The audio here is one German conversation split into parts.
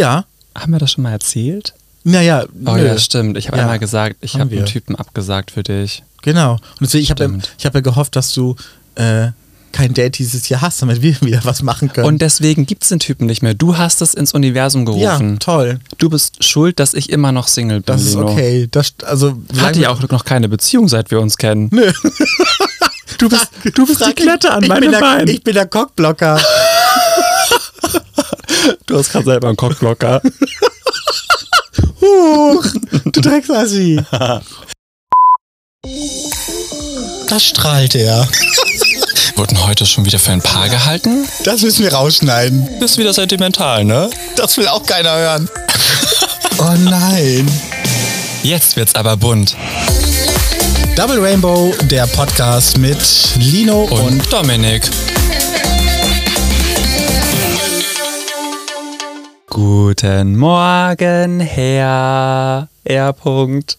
Ja. Haben wir das schon mal erzählt? Naja, Oh nö. ja, stimmt. Ich habe Ja, einmal gesagt, ich habe einen. Typen abgesagt für dich. Genau. Und deswegen, ich habe ja, ich hab ja gehofft, dass du äh, kein Date dieses Jahr hast, damit wir wieder was machen können. Und deswegen gibt es den Typen nicht mehr. Du hast es ins Universum ja, gerufen. toll. Du bist schuld, dass ich immer noch Single bin. Das ist Lino. okay. Das, also, Hatte ja auch noch keine Beziehung, seit wir uns kennen. Nö. Du bist, du bist die Klette an meinem der, Bein. Ich bin der Cockblocker. Du hast gerade selber einen Cockblocker. Huch, du Drecksassi. Das strahlt er. Wurden heute schon wieder für ein Paar gehalten? Das müssen wir rausschneiden. Bist wieder sentimental, ne? Das will auch keiner hören. Oh nein. Jetzt wird's aber bunt. Double Rainbow, der Podcast mit Lino und, Und Dominik. Guten Morgen, Herr R. Punkt.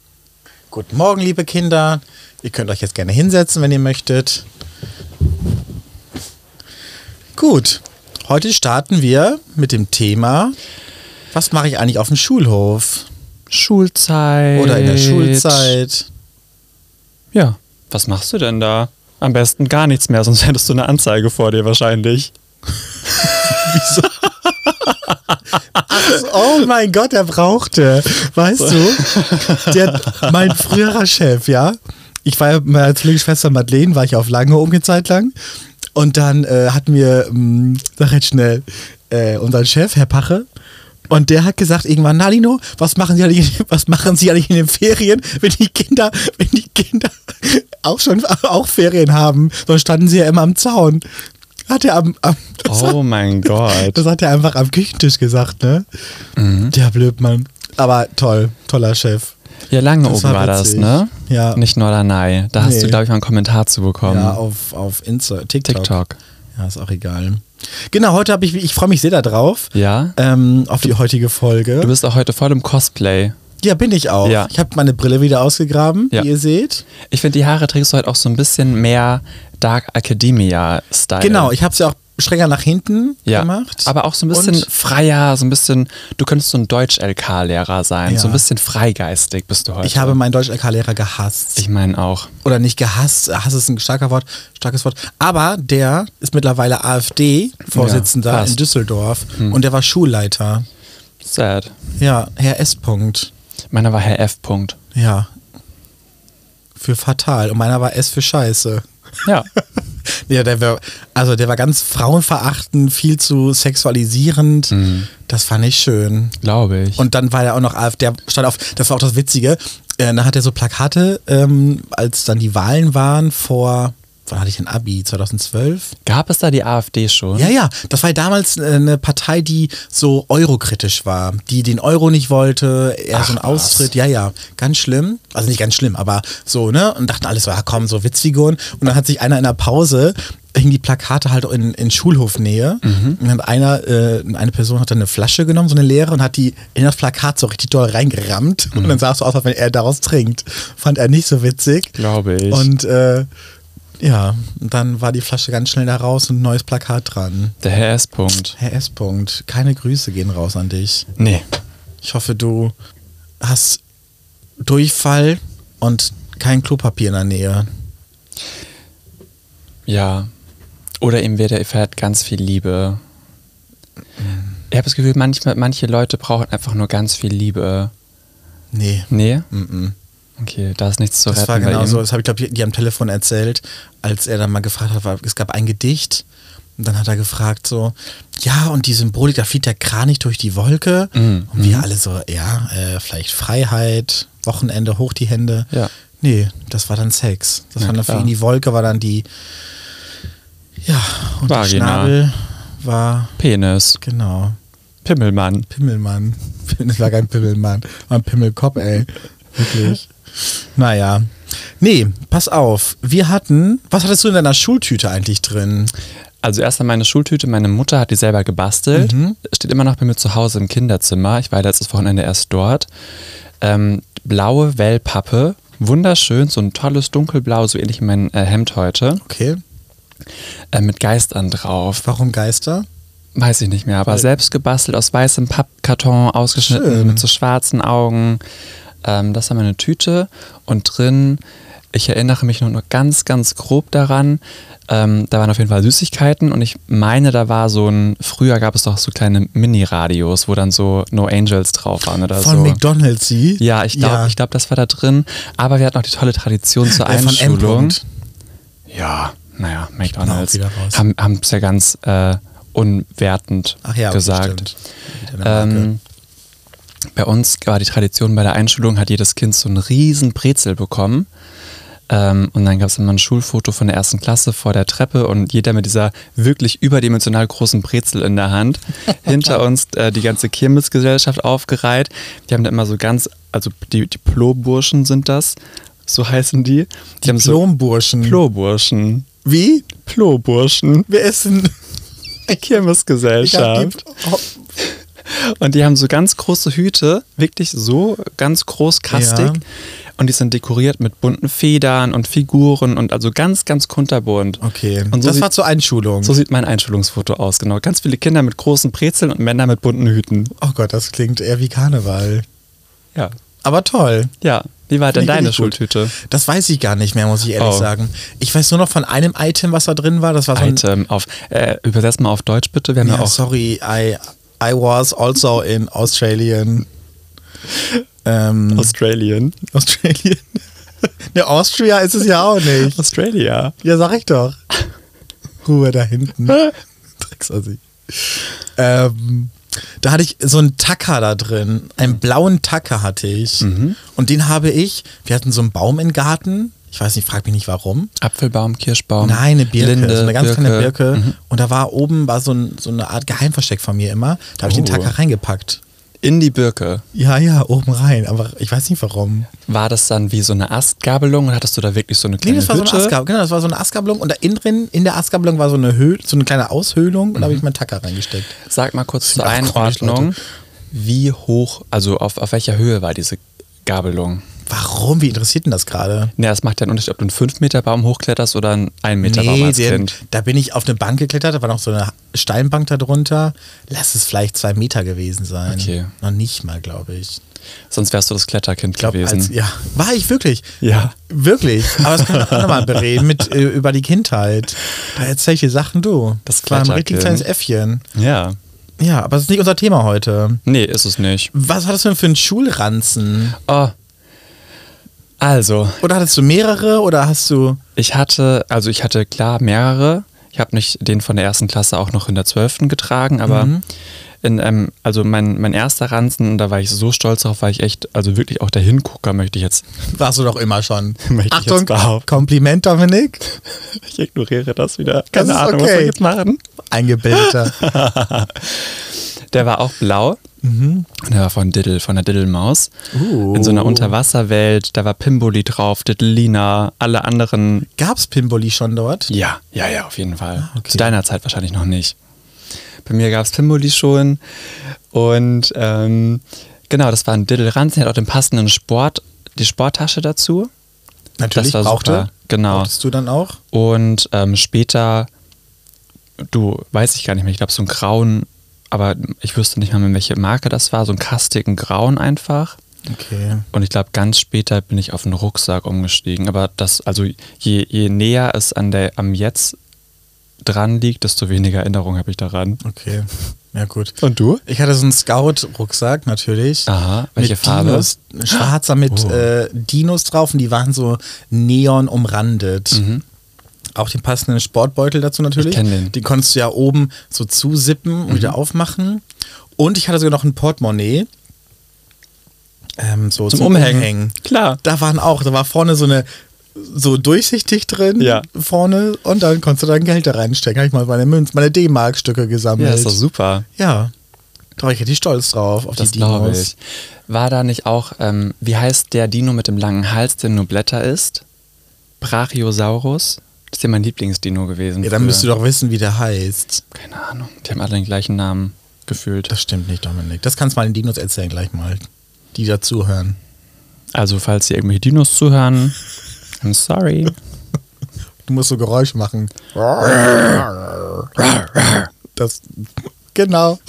Guten Morgen, liebe Kinder. Ihr könnt euch jetzt gerne hinsetzen, wenn ihr möchtet. Gut, heute starten wir mit dem Thema, was mache ich eigentlich auf dem Schulhof Schulzeit. oder in der Schulzeit? Ja. Was machst du denn da? Am besten gar nichts mehr, sonst hättest du eine Anzeige vor dir wahrscheinlich. Oh mein Gott, er brauchte. Weißt du, der, mein früherer Chef, ja. Ich war ja meiner Zwillingsschwester Madeleine, war ich auf Lange eine Zeit lang. Und dann äh, hatten wir, mh, sag jetzt schnell, äh, unseren Chef, Herr Pache. Und der hat gesagt irgendwann, na Lino, was machen Sie eigentlich, was machen Sie eigentlich in den Ferien, wenn die Kinder, wenn die Kinder auch schon auch Ferien haben? Sonst standen sie ja immer am Zaun. Hat er am, am das Oh mein Gott. das hat er einfach am Küchentisch gesagt, ne? Der Blödmann. Aber toll, toller Chef. Ja, lange Das oben war war das, ne? Ja. Nicht Norderney. Da hast Nee. du, glaube ich, mal einen Kommentar zu bekommen. Ja, auf, auf Insta, TikTok. TikTok. Ja, ist auch egal. Genau, heute habe ich, ich freue mich sehr darauf. Ja? Ähm, auf die heutige Folge. Du bist auch heute voll im Cosplay. Ja, bin ich auch. Ja. Ich habe meine Brille wieder ausgegraben, Ja. wie ihr seht. Ich finde, die Haare trägst du heute auch so ein bisschen mehr Dark Academia-Style. Genau, ich habe sie auch strenger nach hinten ja. gemacht. Aber auch so ein bisschen Und- freier, so ein bisschen, du könntest so ein Deutsch-LK-Lehrer sein. Ja. So ein bisschen freigeistig bist du heute. Ich habe meinen Deutsch-LK-Lehrer gehasst. Ich meine auch. oder nicht gehasst, Hass ist ein starker Wort, starkes Wort, aber der ist mittlerweile AfD-Vorsitzender Ja, in Düsseldorf und der war Schulleiter. Sad. Ja, Herr S. Punkt. Meiner war Herr F. Punkt. Ja. Für fatal. Und meiner war S für Scheiße. Ja. Ja, der war, also der war ganz frauenverachtend, viel zu sexualisierend. Das fand ich schön. Glaube ich. Und dann war er auch noch AfD, der stand auf, das war auch das Witzige, äh, dann hat er so Plakate, ähm, als dann die Wahlen waren vor, wann hatte ich ein Abi? 2012? Gab es da die AfD schon? Ja, ja, das war ja damals äh, eine Partei, die so eurokritisch war, die den Euro nicht wollte, eher Ach, so ein was. Austritt, ja, ja, ganz schlimm, also nicht ganz schlimm, aber so, ne, und dachten alles so, ja komm, so Witzfiguren und dann hat sich einer in der Pause hing die Plakate halt in, in Schulhofnähe Mhm. und dann einer, äh, eine Person hat dann eine Flasche genommen, so eine leere und hat die in das Plakat so richtig doll reingerammt Mhm. und dann sah es so aus, als wenn er daraus trinkt. Fand er nicht so witzig. Glaube ich. Und äh, ja, und dann war die Flasche ganz schnell da raus und ein neues Plakat dran. Der Herr S. Punkt. Herr S. Punkt, keine Grüße gehen raus an dich. Nee. Ich hoffe, du hast Durchfall und kein Klopapier in der Nähe. Ja. Oder ihm wird er erfährt ganz viel Liebe. Ich habe das Gefühl, manchmal, manche Leute brauchen einfach nur ganz viel Liebe. Nee. Nee? Mm-mm. Okay, da ist nichts zu Das retten war bei genau so, das habe ich glaube ich dir am Telefon erzählt, als er dann mal gefragt hat, war, es gab ein Gedicht und dann hat er gefragt so, ja und die Symbolik, da flieht der Kranich durch die Wolke Mhm. und wir alle so, ja, äh, vielleicht Freiheit, Wochenende, hoch die Hände. Ja. Nee, das war dann Sex. Das Ja, war dann für klar. ihn die Wolke, war dann die, ja, und der. Schnabel war, Penis. genau, Pimmelmann. Pimmelmann. Das war kein Pimmelmann, war ein Pimmelkopf, ey. Wirklich. Naja. Nee, pass auf. Wir hatten, was hattest du in deiner Schultüte eigentlich drin? Also erst an meine Schultüte, meine Mutter hat die selber gebastelt. Mhm. Steht immer noch bei mir zu Hause im Kinderzimmer. Ich war letztes Wochenende erst dort. Ähm, blaue Wellpappe, wunderschön, so ein tolles dunkelblau, so ähnlich wie mein äh, Hemd heute, Okay. äh, mit Geistern drauf. Warum Geister? weiß ich nicht mehr, aber Weil- selbst gebastelt aus weißem Pappkarton, ausgeschnitten Schön. mit so schwarzen Augen. Ähm, das war meine Tüte und drin, ich erinnere mich nur noch ganz, ganz grob daran, ähm, da waren auf jeden Fall Süßigkeiten und ich meine, da war so ein, früher gab es doch so kleine Mini-Radios, wo dann so No Angels drauf waren oder Von so. McDonalds, sie? Ja, ich glaube, Ja. ich glaub, das war da drin. Aber wir hatten auch die tolle Tradition zur von M. Einschulung. Ja, naja, McDonalds haben es ja ganz äh, unwertend Ach ja, gesagt. Ähm, bei uns war die Tradition, bei der Einschulung hat jedes Kind so einen riesen Brezel bekommen. Ähm, und dann gab es immer ein Schulfoto von der ersten Klasse vor der Treppe und jeder mit dieser wirklich überdimensional großen Brezel in der Hand. Hinter uns äh, die ganze Kirmesgesellschaft aufgereiht. Die haben da immer so ganz, also die, Plo-Burschen sind das, so heißen die. Die haben so Diplomburschen. Plo-Burschen. Wie? Plo-Burschen. Denn? Ich hab Kirmesgesellschaft. die, oh, Und die haben so ganz große Hüte, wirklich so ganz groß kastig. Ja. Und die sind dekoriert mit bunten Federn und Figuren und also ganz, ganz kunterbunt. okay, Und so, das sieht, war zur Einschulung. so sieht mein Einschulungsfoto aus, genau. Ganz viele Kinder mit großen Brezeln und Männer mit bunten Hüten. oh Gott, das klingt eher wie Karneval. Ja. Aber toll. Ja. Wie war denn deine gut. Schultüte? Das weiß ich gar nicht mehr, muss ich ehrlich Oh. sagen. Ich weiß nur noch von einem Item, was da drin war. Das war so ein. Item auf, äh, übersetzt mal auf Deutsch bitte. Wir haben ja, Ja, auch sorry, I, I was also in Australian. Ähm, Australian. Australien. ne, Austria ist es ja auch nicht. Australia. Ja, sag ich doch. Ruhe da hinten. Drecksassi. Ähm, da hatte ich so einen Tacker da drin. Einen blauen Tacker hatte ich. Und den habe ich, wir hatten so einen Baum im Garten. Ich weiß nicht, frag mich nicht warum. Apfelbaum, Kirschbaum. Nein, eine Birke, Linde, so eine ganz Birke. kleine Birke. Mhm. Und da war oben war so, ein, so eine Art Geheimversteck von mir immer. Da habe ich den Oh. Tacker reingepackt. In die Birke. Ja, ja, oben rein. Aber ich weiß nicht warum. War das dann wie so eine Astgabelung und hattest du da wirklich so eine Nee, kleine das war so eine Hütte? Astgabelung. Genau, das war so eine Astgabelung. Und da innen drin, in der Astgabelung war so eine Höhl, so eine kleine Aushöhlung. Und da habe ich meinen Tacker reingesteckt. Sag mal kurz zur Einordnung, wie hoch, also auf, auf welcher Höhe war diese Gabelung? Warum? Wie interessiert denn das gerade? Ne, es macht ja einen Unterschied, ob du einen 5-Meter-Baum hochkletterst oder einen 1-Meter-Baum als den, da bin ich auf eine Bank geklettert, da war noch so eine Steinbank da drunter. Lass es vielleicht zwei Meter gewesen sein. Okay. Noch nicht mal, glaube ich. Sonst wärst du das Kletterkind Ich glaube, gewesen. als, ja, war ich wirklich. Ja. Wirklich. Aber das können wir auch nochmal bereden mit, äh, über die Kindheit. Da erzähl ich dir Sachen, du. Das war ein richtig kleines Äffchen. ja. Ja, aber das ist nicht unser Thema heute. Nee, ist es nicht. Was hattest du denn für einen Schulranzen? Oh. Also, Oder hattest du mehrere oder hast du. ich hatte, also ich hatte klar mehrere. Ich habe nicht den von der ersten Klasse auch noch in der zwölften getragen, aber Mhm. in, ähm, also mein, mein erster Ranzen, da war ich so stolz drauf, weil ich echt, also wirklich auch der Hingucker möchte ich jetzt, Warst du doch immer schon. Möchte ich Achtung. Kompliment, Dominik. ich ignoriere das wieder. Das Keine ist Ahnung, was okay. wir jetzt machen. Eingebildeter. Der war auch blau. Und Der war von Diddle, von der Diddlemaus. Uh. In so einer Unterwasserwelt. Da war Pimboli drauf, Diddlina, alle anderen. Gab's Pimboli schon dort? Ja, ja, ja, auf jeden Fall. Ah, okay. Zu deiner Zeit wahrscheinlich noch nicht. Bei mir gab es Pimboli schon. Und ähm, genau, das war ein Diddle-Ranzen. Der hat auch den passenden Sport, die Sporttasche dazu. Natürlich Das war brauchte. super, genau. Brauchtest du dann auch? Und ähm, später, du, weiß ich gar nicht mehr, ich glaube so ein grauen, aber ich wüsste nicht mal mehr, welche Marke das war, so ein kastigen Grauen einfach. Okay. Und ich glaube, ganz später bin ich auf einen Rucksack umgestiegen. Aber das, also je, je näher es an der, am Jetzt dran liegt, desto weniger Erinnerung habe ich daran. Okay. Ja, gut. Und du? Ich hatte so einen Scout-Rucksack natürlich. Aha, welche mit Farbe? Dinos, schwarzer mit Oh. äh, Dinos drauf und die waren so neon umrandet. Auch den passenden Sportbeutel dazu natürlich. Mhm. Ich den. Mhm. Den konntest du ja oben so zusippen und wieder aufmachen. Und ich hatte sogar noch ein Portemonnaie. Ähm, so Zum Umhängen. Klar. Da waren auch, da war vorne so eine so durchsichtig drin Ja. vorne und dann konntest du dein Geld da reinstecken. Habe ich mal meine Münz, meine D-Mark-Stücke gesammelt. Ja, ist doch super. Ja, da war ich richtig stolz drauf, auf Das die Dinos. ich. War da nicht auch, ähm, wie heißt der Dino mit dem langen Hals, der nur Blätter isst? Brachiosaurus? Das ist ja mein Lieblingsdino gewesen. Ja, dann müsst du doch wissen, wie der heißt. Keine Ahnung. Die haben alle den gleichen Namen gefühlt. Das stimmt nicht, Dominik. Das kannst du mal den Dinos erzählen gleich mal, die dazuhören. Also, falls ihr irgendwelche Dinos zuhören, I'm sorry. Du musst so Geräusche machen. Das, Genau.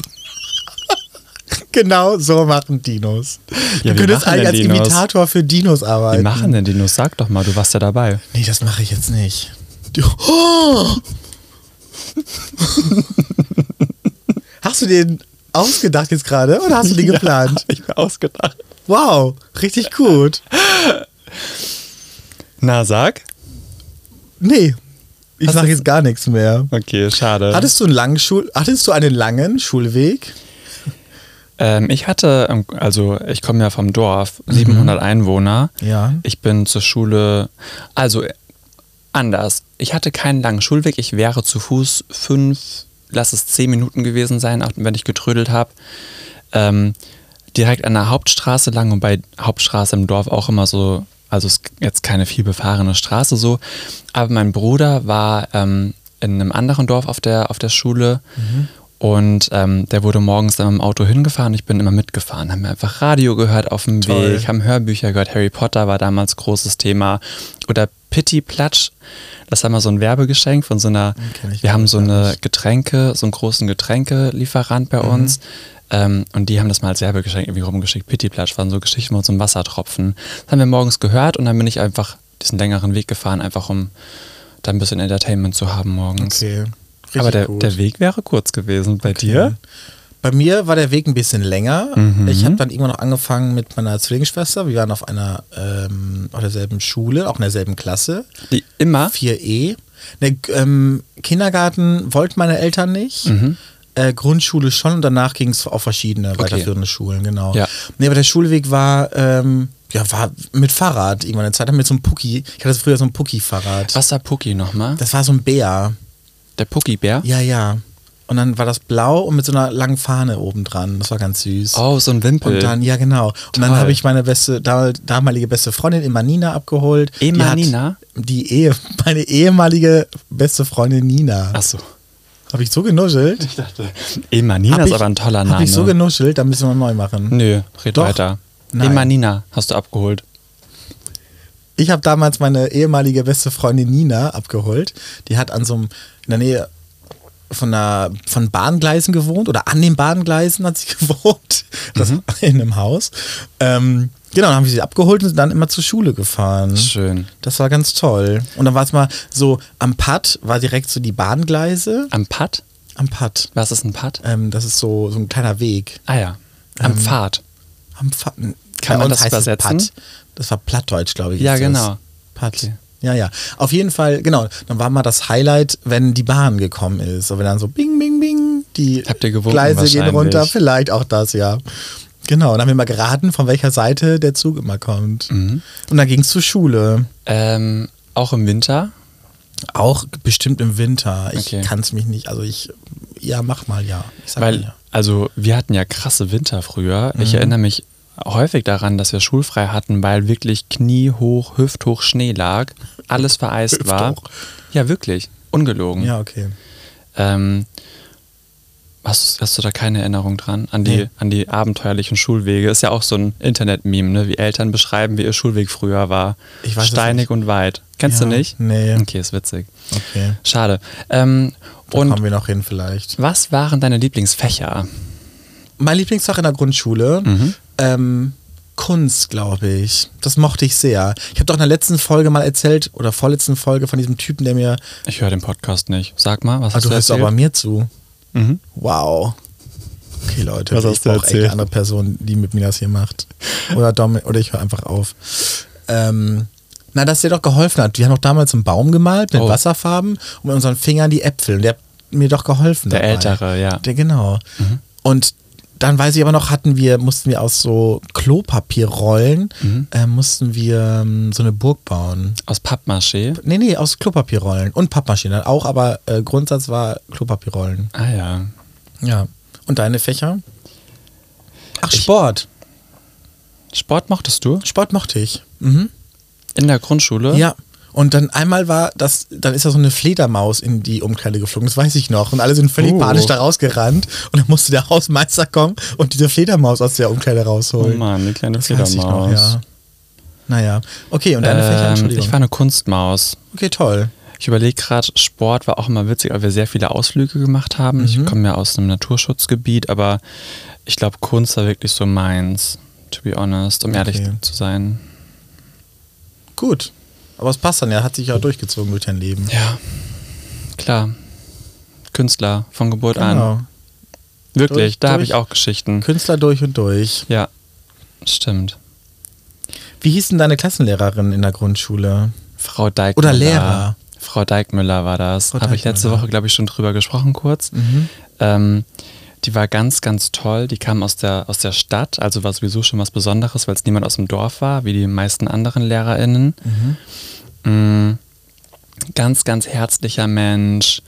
genau so machen Dinos. Ja, du könntest eigentlich als? Imitator für Dinos arbeiten. Wie machen denn Dinos? Sag doch mal, du warst ja dabei. Nee, das mache ich jetzt nicht. Die- Oh! hast du den ausgedacht jetzt gerade oder hast du den geplant? ich mir ausgedacht. Wow, richtig gut. Na, sag. Nee, ich sage jetzt gar nichts mehr. Okay, schade. Hattest du einen langen Schul hattest du einen langen Schulweg? Ähm, ich hatte, ähm, also ich komme ja vom Dorf, 700 Einwohner. Ja. Ich bin zur Schule, also anders. Ich hatte keinen langen Schulweg. Ich wäre zu Fuß fünf, lass es zehn Minuten gewesen sein, auch wenn ich getrödelt habe. Ähm, direkt an der Hauptstraße lang und bei Hauptstraße im Dorf auch immer so, also ist jetzt keine viel befahrene Straße so. Aber mein Bruder war ähm, in einem anderen Dorf auf der, auf der Schule und ähm, der wurde morgens dann dem Auto hingefahren. Ich bin immer mitgefahren, haben wir einfach Radio gehört auf dem Toll. Weg, haben Hörbücher gehört. Harry Potter war damals großes Thema. Oder Pitti Platsch, das war mal so ein Werbegeschenk von so einer, ich wir haben so eine. Getränke, so einen großen Getränkelieferant bei uns. Ähm, und die haben das mal als Werbegeschenk irgendwie rumgeschickt. Pitti Platsch waren so Geschichten mit so einem Wassertropfen. Das haben wir morgens gehört und dann bin ich einfach diesen längeren Weg gefahren, einfach um da ein bisschen Entertainment zu haben morgens. Okay. Aber der, der Weg wäre kurz gewesen. Bei dir? Bei mir war der Weg ein bisschen länger. Mhm. Ich habe dann irgendwann noch angefangen mit meiner Zwillingsschwester. Wir waren auf einer ähm, auf derselben Schule, auch in derselben Klasse. Die immer? 4E. Ne, ähm, Kindergarten wollten meine Eltern nicht. Mhm. Äh, Grundschule schon und danach ging es auf verschiedene weiterführende Schulen, genau. Ja. Nee, aber der Schulweg war, ähm, ja, war mit Fahrrad irgendwann eine Zeit mit so einem Pucki. Ich hatte früher so ein Pucki-Fahrrad. Was war Pucki nochmal? Das war so ein Bär. Der Pucki-Bär? Ja, ja. Und dann war das blau und mit so einer langen Fahne oben dran. Das war ganz süß. Oh, so ein Wimpel. Und dann, ja genau. Und Toll. dann habe ich meine beste, da- damalige beste Freundin Emanina abgeholt. Die Emanina? Die, Ehe, meine ehemalige beste Freundin Nina. Achso. Habe ich so genuschelt? Ich dachte, Emanina Hab ist ich- aber ein toller Habe Name. ich so genuschelt, dann müssen wir neu machen. Nö, red Doch. weiter. Nein. Emanina hast du abgeholt. Ich habe damals meine ehemalige beste Freundin Nina abgeholt. Die hat an so einem, in der Nähe von, einer, von Bahngleisen gewohnt oder an den Bahngleisen hat sie gewohnt. Das Mhm. in einem Haus. Ähm, genau, dann haben wir sie abgeholt und sind dann immer zur Schule gefahren. Schön. Das war ganz toll. Und dann war es mal so, am Pad war direkt so die Bahngleise. Am Pad? Am Pad. Was ist ein Pad? Ähm, das ist so, so ein kleiner Weg. Ah ja. Am Ähm, Pfad. Am Pfad. Kann Bei man das übersetzen? Pad. Das war Plattdeutsch, glaube ich. Ja, genau. Pad. Okay. Ja, ja. Auf jeden Fall, genau. Dann war mal das Highlight, wenn die Bahn gekommen ist. Und wenn dann so bing, bing, bing, die gewunken Gleise gehen runter. Vielleicht auch das, ja. Genau. Und dann haben wir mal geraten, von welcher Seite der Zug immer kommt. Mhm. Und dann ging es zur Schule. Ähm, auch im Winter? Auch bestimmt im Winter. Ich Okay. kann es mich nicht, also ich, ja, mach mal ja. Weil, mal ja. also wir hatten ja krasse Winter früher. Mhm. Ich erinnere mich häufig daran, dass wir schulfrei hatten, weil wirklich kniehoch, hüfthoch Schnee lag, alles vereist war. Hüfthoch. Ja, wirklich. Ungelogen. Ja, okay. Ähm, hast, hast du da keine Erinnerung dran? An die, Nee. an die abenteuerlichen Schulwege? Ist ja auch so ein Internet-Meme, ne? wie Eltern beschreiben, wie ihr Schulweg früher war. Ich weiß Steinig und weit. Kennst Ja, du nicht? nee. Okay, ist witzig. Okay. Schade. Ähm, Da und kommen wir noch hin vielleicht. was waren deine Lieblingsfächer? Mein Lieblingsfach in der Grundschule, Mhm. Ähm, Kunst, glaube ich. Das mochte ich sehr. Ich habe doch in der letzten Folge mal erzählt, oder vorletzten Folge von diesem Typen, der mir. Ich höre den Podcast nicht. Sag mal, was Ah, hast du du hörst erzählt? aber mir zu. Mhm. Wow. Okay, Leute, Was ich hast du brauche echt eine andere Person, die mit mir das hier macht. Oder, Dom oder ich höre einfach auf. Ähm, na, dass der doch geholfen hat. Wir haben doch damals einen Baum gemalt mit Oh. Wasserfarben und mit unseren Fingern die Äpfel. Und der hat mir doch geholfen. Der dabei. Ältere, ja. Der, genau. Und dann weiß ich aber noch, hatten wir, mussten wir aus so Klopapierrollen, äh, mussten wir ähm, so eine Burg bauen. Aus Pappmaché? Nee, nee, aus Klopapierrollen und Pappmaschinen auch, aber äh, Grundsatz war Klopapierrollen. Ah ja. Ja. Und deine Fächer? Ach, Ich- Sport. Sport mochtest du? Sport mochte ich. Mhm. In der Grundschule? Ja. Und dann einmal war das, dann ist da so eine Fledermaus in die Umkleide geflogen, das weiß ich noch. Und alle sind völlig Oh. panisch da rausgerannt. Und dann musste der Hausmeister kommen und diese Fledermaus aus der Umkleide Oh rausholen. Mann, die kleine das ich noch, Fledermaus. ja. Naja. Okay, und deine Fächer, Ähm, Entschuldigung. ich war eine Kunstmaus. okay, toll. Ich überlege gerade, Sport war auch immer witzig, weil wir sehr viele Ausflüge gemacht haben. Ich komme ja aus einem Naturschutzgebiet, aber ich glaube, Kunst war wirklich so meins, to be honest, um ehrlich Okay. zu sein. Gut. Aber es passt dann, er hat sich ja durchgezogen durch dein Leben. Ja, klar. Künstler von Geburt an. Genau. Wirklich, Durch- da habe ich auch Geschichten. Künstler durch und durch. Ja, stimmt. Wie hieß denn deine Klassenlehrerin in der Grundschule? Frau Deikmüller. Oder Lehrer. Frau Deikmüller war das. Habe ich letzte. Woche, glaube ich, schon drüber gesprochen kurz. Mhm. Ähm, die war ganz, ganz toll. Die kam aus der, aus der Stadt, also war sowieso schon was Besonderes, weil es niemand aus dem Dorf war, wie die meisten anderen LehrerInnen. Mm, ganz, ganz herzlicher Mensch.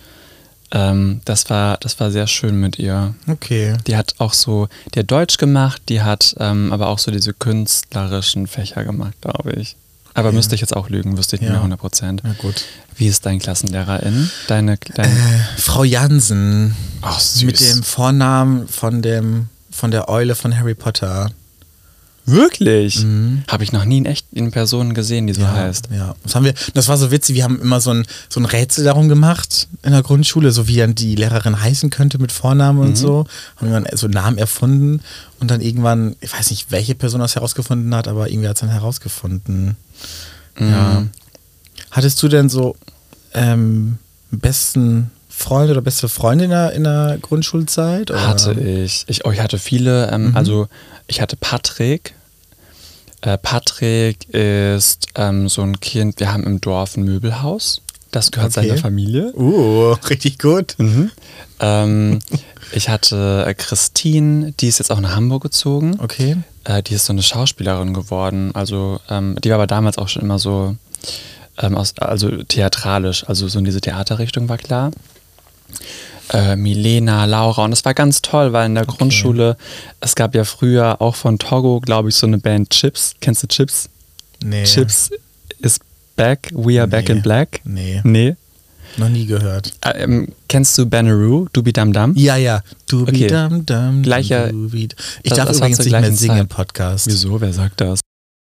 Ähm, das, war, das war sehr schön mit ihr. Okay. Die hat auch so, die hat Deutsch gemacht, die hat ähm, aber auch so diese künstlerischen Fächer gemacht, glaube ich. Aber Okay. müsste ich jetzt auch lügen, wüsste ich nicht Ja. mehr 100 Prozent. Na gut. Wie ist dein Klassenlehrerin? Deine, dein, Äh, Frau Jansen. Ach, süß. Mit dem Vornamen von dem von der Eule von Harry Potter. Wirklich? Mhm. Habe ich noch nie in echt in Person gesehen, die so heißt. Ja, das haben wir, das war so witzig, wir haben immer so ein, so ein Rätsel darum gemacht in der Grundschule, so wie dann die Lehrerin heißen könnte mit Vornamen Mhm. und so. Haben wir dann so Namen erfunden und dann irgendwann, ich weiß nicht, welche Person das herausgefunden hat, aber irgendwie hat es dann herausgefunden. Ja. Mhm. Hattest du denn so ähm, besten Freund oder beste Freundin in der, in der Grundschulzeit? Oder? Hatte ich. ich. Oh, ich hatte viele. Ähm, Mhm. Also ich hatte Patrick. Äh, Patrick ist ähm, so ein Kind, wir haben im Dorf ein Möbelhaus. Das gehört Okay. seiner Familie. Uh, richtig gut. Mhm. Ähm, ich hatte äh, Christine, die ist jetzt auch nach Hamburg gezogen. Okay. Äh, die ist so eine Schauspielerin geworden. Also ähm, die war aber damals auch schon immer so, ähm, aus, also theatralisch, also so in diese Theaterrichtung war klar. Äh, Milena, Laura und das war ganz toll, weil in der Grundschule, es gab ja früher auch von Togo, glaube ich, so eine Band Chips. Kennst du Chips? Nee. Chips is back, we are back Nee. in black. Nee. Nee. Noch nie gehört. Äh, ähm, kennst du Banneroo, Dubi Dam Dam? Ja, ja. Du Okay. dam, dam, Gleicher- dubi- Ich das- darf das war übrigens nicht mehr singen im Zeit. Podcast. Wieso? Wer sagt das?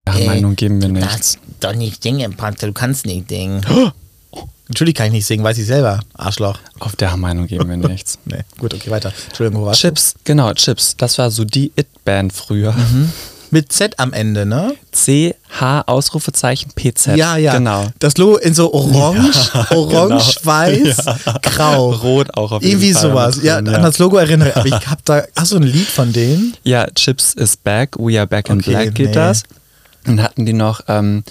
Ja, Äh, Meinung geben wir Du nicht. darfst doch nicht singen im Podcast. Du kannst nicht singen. Natürlich kann ich nicht singen, weiß ich selber. Arschloch. Auf der Meinung geben wir nichts. Nee. Gut, okay, weiter. Entschuldigung, wo warst Chips, genau, Chips. Das war so die It-Band früher. du? Mit Z am Ende, ne? C-H, Ausrufezeichen, PZ. Ja, ja. Genau. Das Logo in so orange, orange, genau. weiß, grau. Rot auch auf jeden Irgendwie Fall sowas. mit Ja, drin, an das Logo erinnere ich. Aber ich hab da. Hast du ein Lied von denen? Ja, Chips is back, we are back in Okay, black geht nee. das. Dann hatten die noch ähm,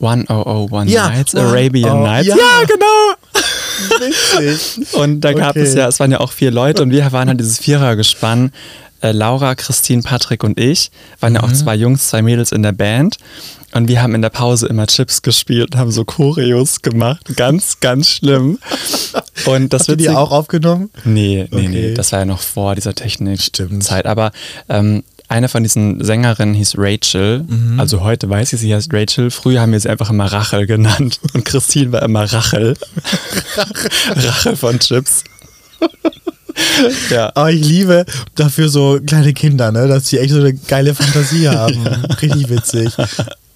1001 Ja, Nights, One Arabian Oh, Nights. ja. genau. Witzig. Und da gab Okay. es ja, es waren ja auch vier Leute und wir waren halt dieses Vierergespann. Äh, Laura, Christine, Patrick und ich waren Mhm. ja auch zwei Jungs, zwei Mädels in der Band. Und wir haben in der Pause immer Chips gespielt und haben so Choreos gemacht. Ganz, ganz schlimm. Und das wird die auch aufgenommen? Nee, nee, Okay. nee. Das war ja noch vor dieser. Technikzeit. Aber ähm, eine von diesen Sängerinnen hieß Rachel. Mhm. Also heute weiß ich, sie heißt Rachel. Früher haben wir sie einfach immer Rachel genannt. Und Christine war immer Rachel. Rachel von Chips. ja. Aber ich liebe dafür so kleine Kinder, ne? dass sie echt so eine geile Fantasie haben. Richtig witzig.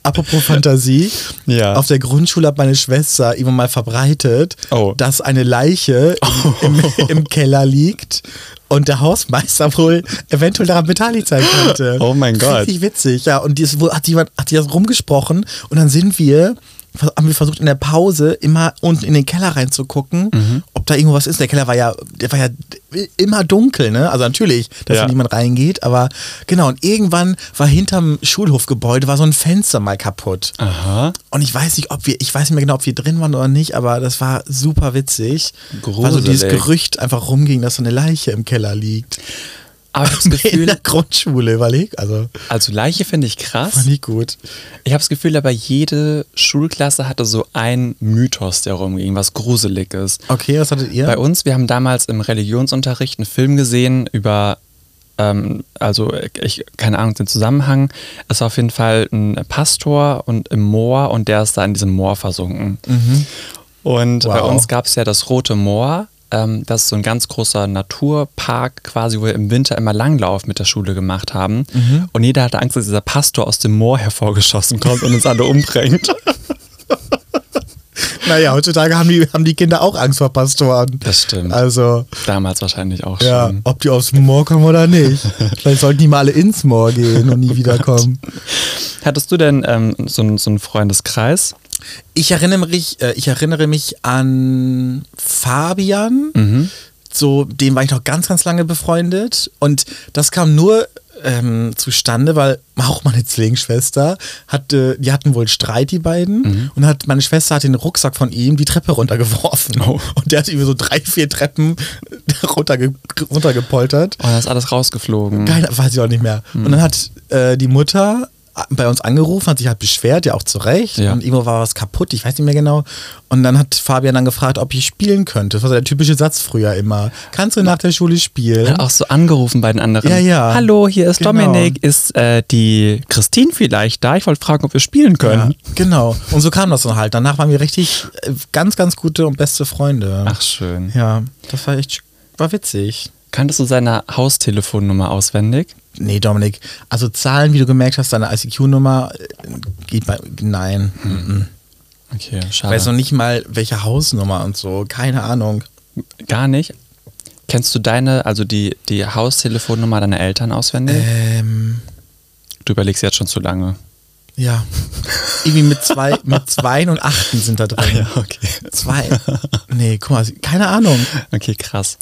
Apropos Fantasie, Ja. auf der Grundschule hat meine Schwester irgendwann mal verbreitet, Oh. dass eine Leiche im, im, im Keller liegt und der Hausmeister wohl eventuell daran beteiligt sein könnte. Oh mein Gott. Richtig witzig, ja. Und dies, wo, hat jemand hat die das rumgesprochen und dann sind wir, haben wir versucht in der Pause immer unten in den Keller reinzugucken, Mhm. ob da irgendwo was ist. Der Keller war ja, der war ja immer dunkel, ne? Also natürlich, dass Ja. da niemand reingeht, aber genau. Und irgendwann war hinterm Schulhofgebäude war so ein Fenster mal kaputt. Aha. Und ich weiß nicht, ob wir, ich weiß nicht mehr genau, ob wir drin waren oder nicht, aber das war super witzig. Weil so dieses Gruselig. Gerücht einfach rumging, dass so eine Leiche im Keller liegt. Aber ich habe das In Gefühl, der Grundschule, überleg. Also, also Leiche finde ich krass. fand ich gut. Ich habe das Gefühl, aber jede Schulklasse hatte so einen Mythos, der rumging, was gruselig ist. Okay, was hattet ihr? Bei uns, wir haben damals im Religionsunterricht einen Film gesehen über, ähm, also ich, keine Ahnung, den Zusammenhang. Es war auf jeden Fall ein Pastor und im Moor und der ist da in diesem Moor versunken. Und bei Wow. uns gab es ja das Rote Moor. Ähm, das ist so ein ganz großer Naturpark, quasi, wo wir im Winter immer Langlauf mit der Schule gemacht haben. Und jeder hatte Angst, dass dieser Pastor aus dem Moor hervorgeschossen kommt und uns alle umbringt. naja, heutzutage haben die, haben die Kinder auch Angst vor Pastoren. Das stimmt. Also, Damals wahrscheinlich auch ja, schon. ob die aufs Moor kommen oder nicht. Vielleicht sollten die mal alle ins Moor gehen und nie wiederkommen. Hattest du denn ähm, so, so einen Freundeskreis? Ich erinnere mich, äh, ich erinnere mich an Fabian. Mhm. So, dem war ich noch ganz, ganz lange befreundet. Und das kam nur ähm, zustande, weil auch meine Zwillingsschwester hatte, die hatten wohl Streit, die beiden. Mhm. Und hat, meine Schwester hat den Rucksack von ihm die Treppe runtergeworfen. Oh. Und der hat über so drei, vier Treppen runterge runtergepoltert. Oh, da ist alles rausgeflogen. Keine, weiß ich auch nicht mehr. Mhm. Und dann hat äh, die Mutter bei uns angerufen, hat sich halt beschwert, ja auch zu Recht. Ja. Und irgendwo war was kaputt, ich weiß nicht mehr genau. Und dann hat Fabian dann gefragt, ob ich spielen könnte. Das war der typische Satz früher immer. Kannst du nach der Schule spielen? Hat auch so angerufen bei den anderen. Ja, ja. Hallo, hier ist Genau. Dominik. Ist äh, die Christine vielleicht da? Ich wollte fragen, ob wir spielen können. Ja, genau. Und so kam das dann halt. Danach waren wir richtig äh, ganz, ganz gute und beste Freunde. Ach, schön. Ja, das war echt, war witzig. Kanntest du seine Haustelefonnummer auswendig? Nee, Dominik, also Zahlen, wie du gemerkt hast, deine ICQ-Nummer äh, geht bei, nein. mhm. Okay, Ich schade. weiß noch nicht mal, welche Hausnummer und so. Keine Ahnung. Gar nicht. Kennst du deine, also die, die Haustelefonnummer deiner Eltern auswendig? Ähm, Du überlegst jetzt schon zu lange. ja. Irgendwie mit zwei, mit Zweien und Achten sind da drin. okay. Zwei. Nee, guck mal, keine Ahnung. Okay, krass.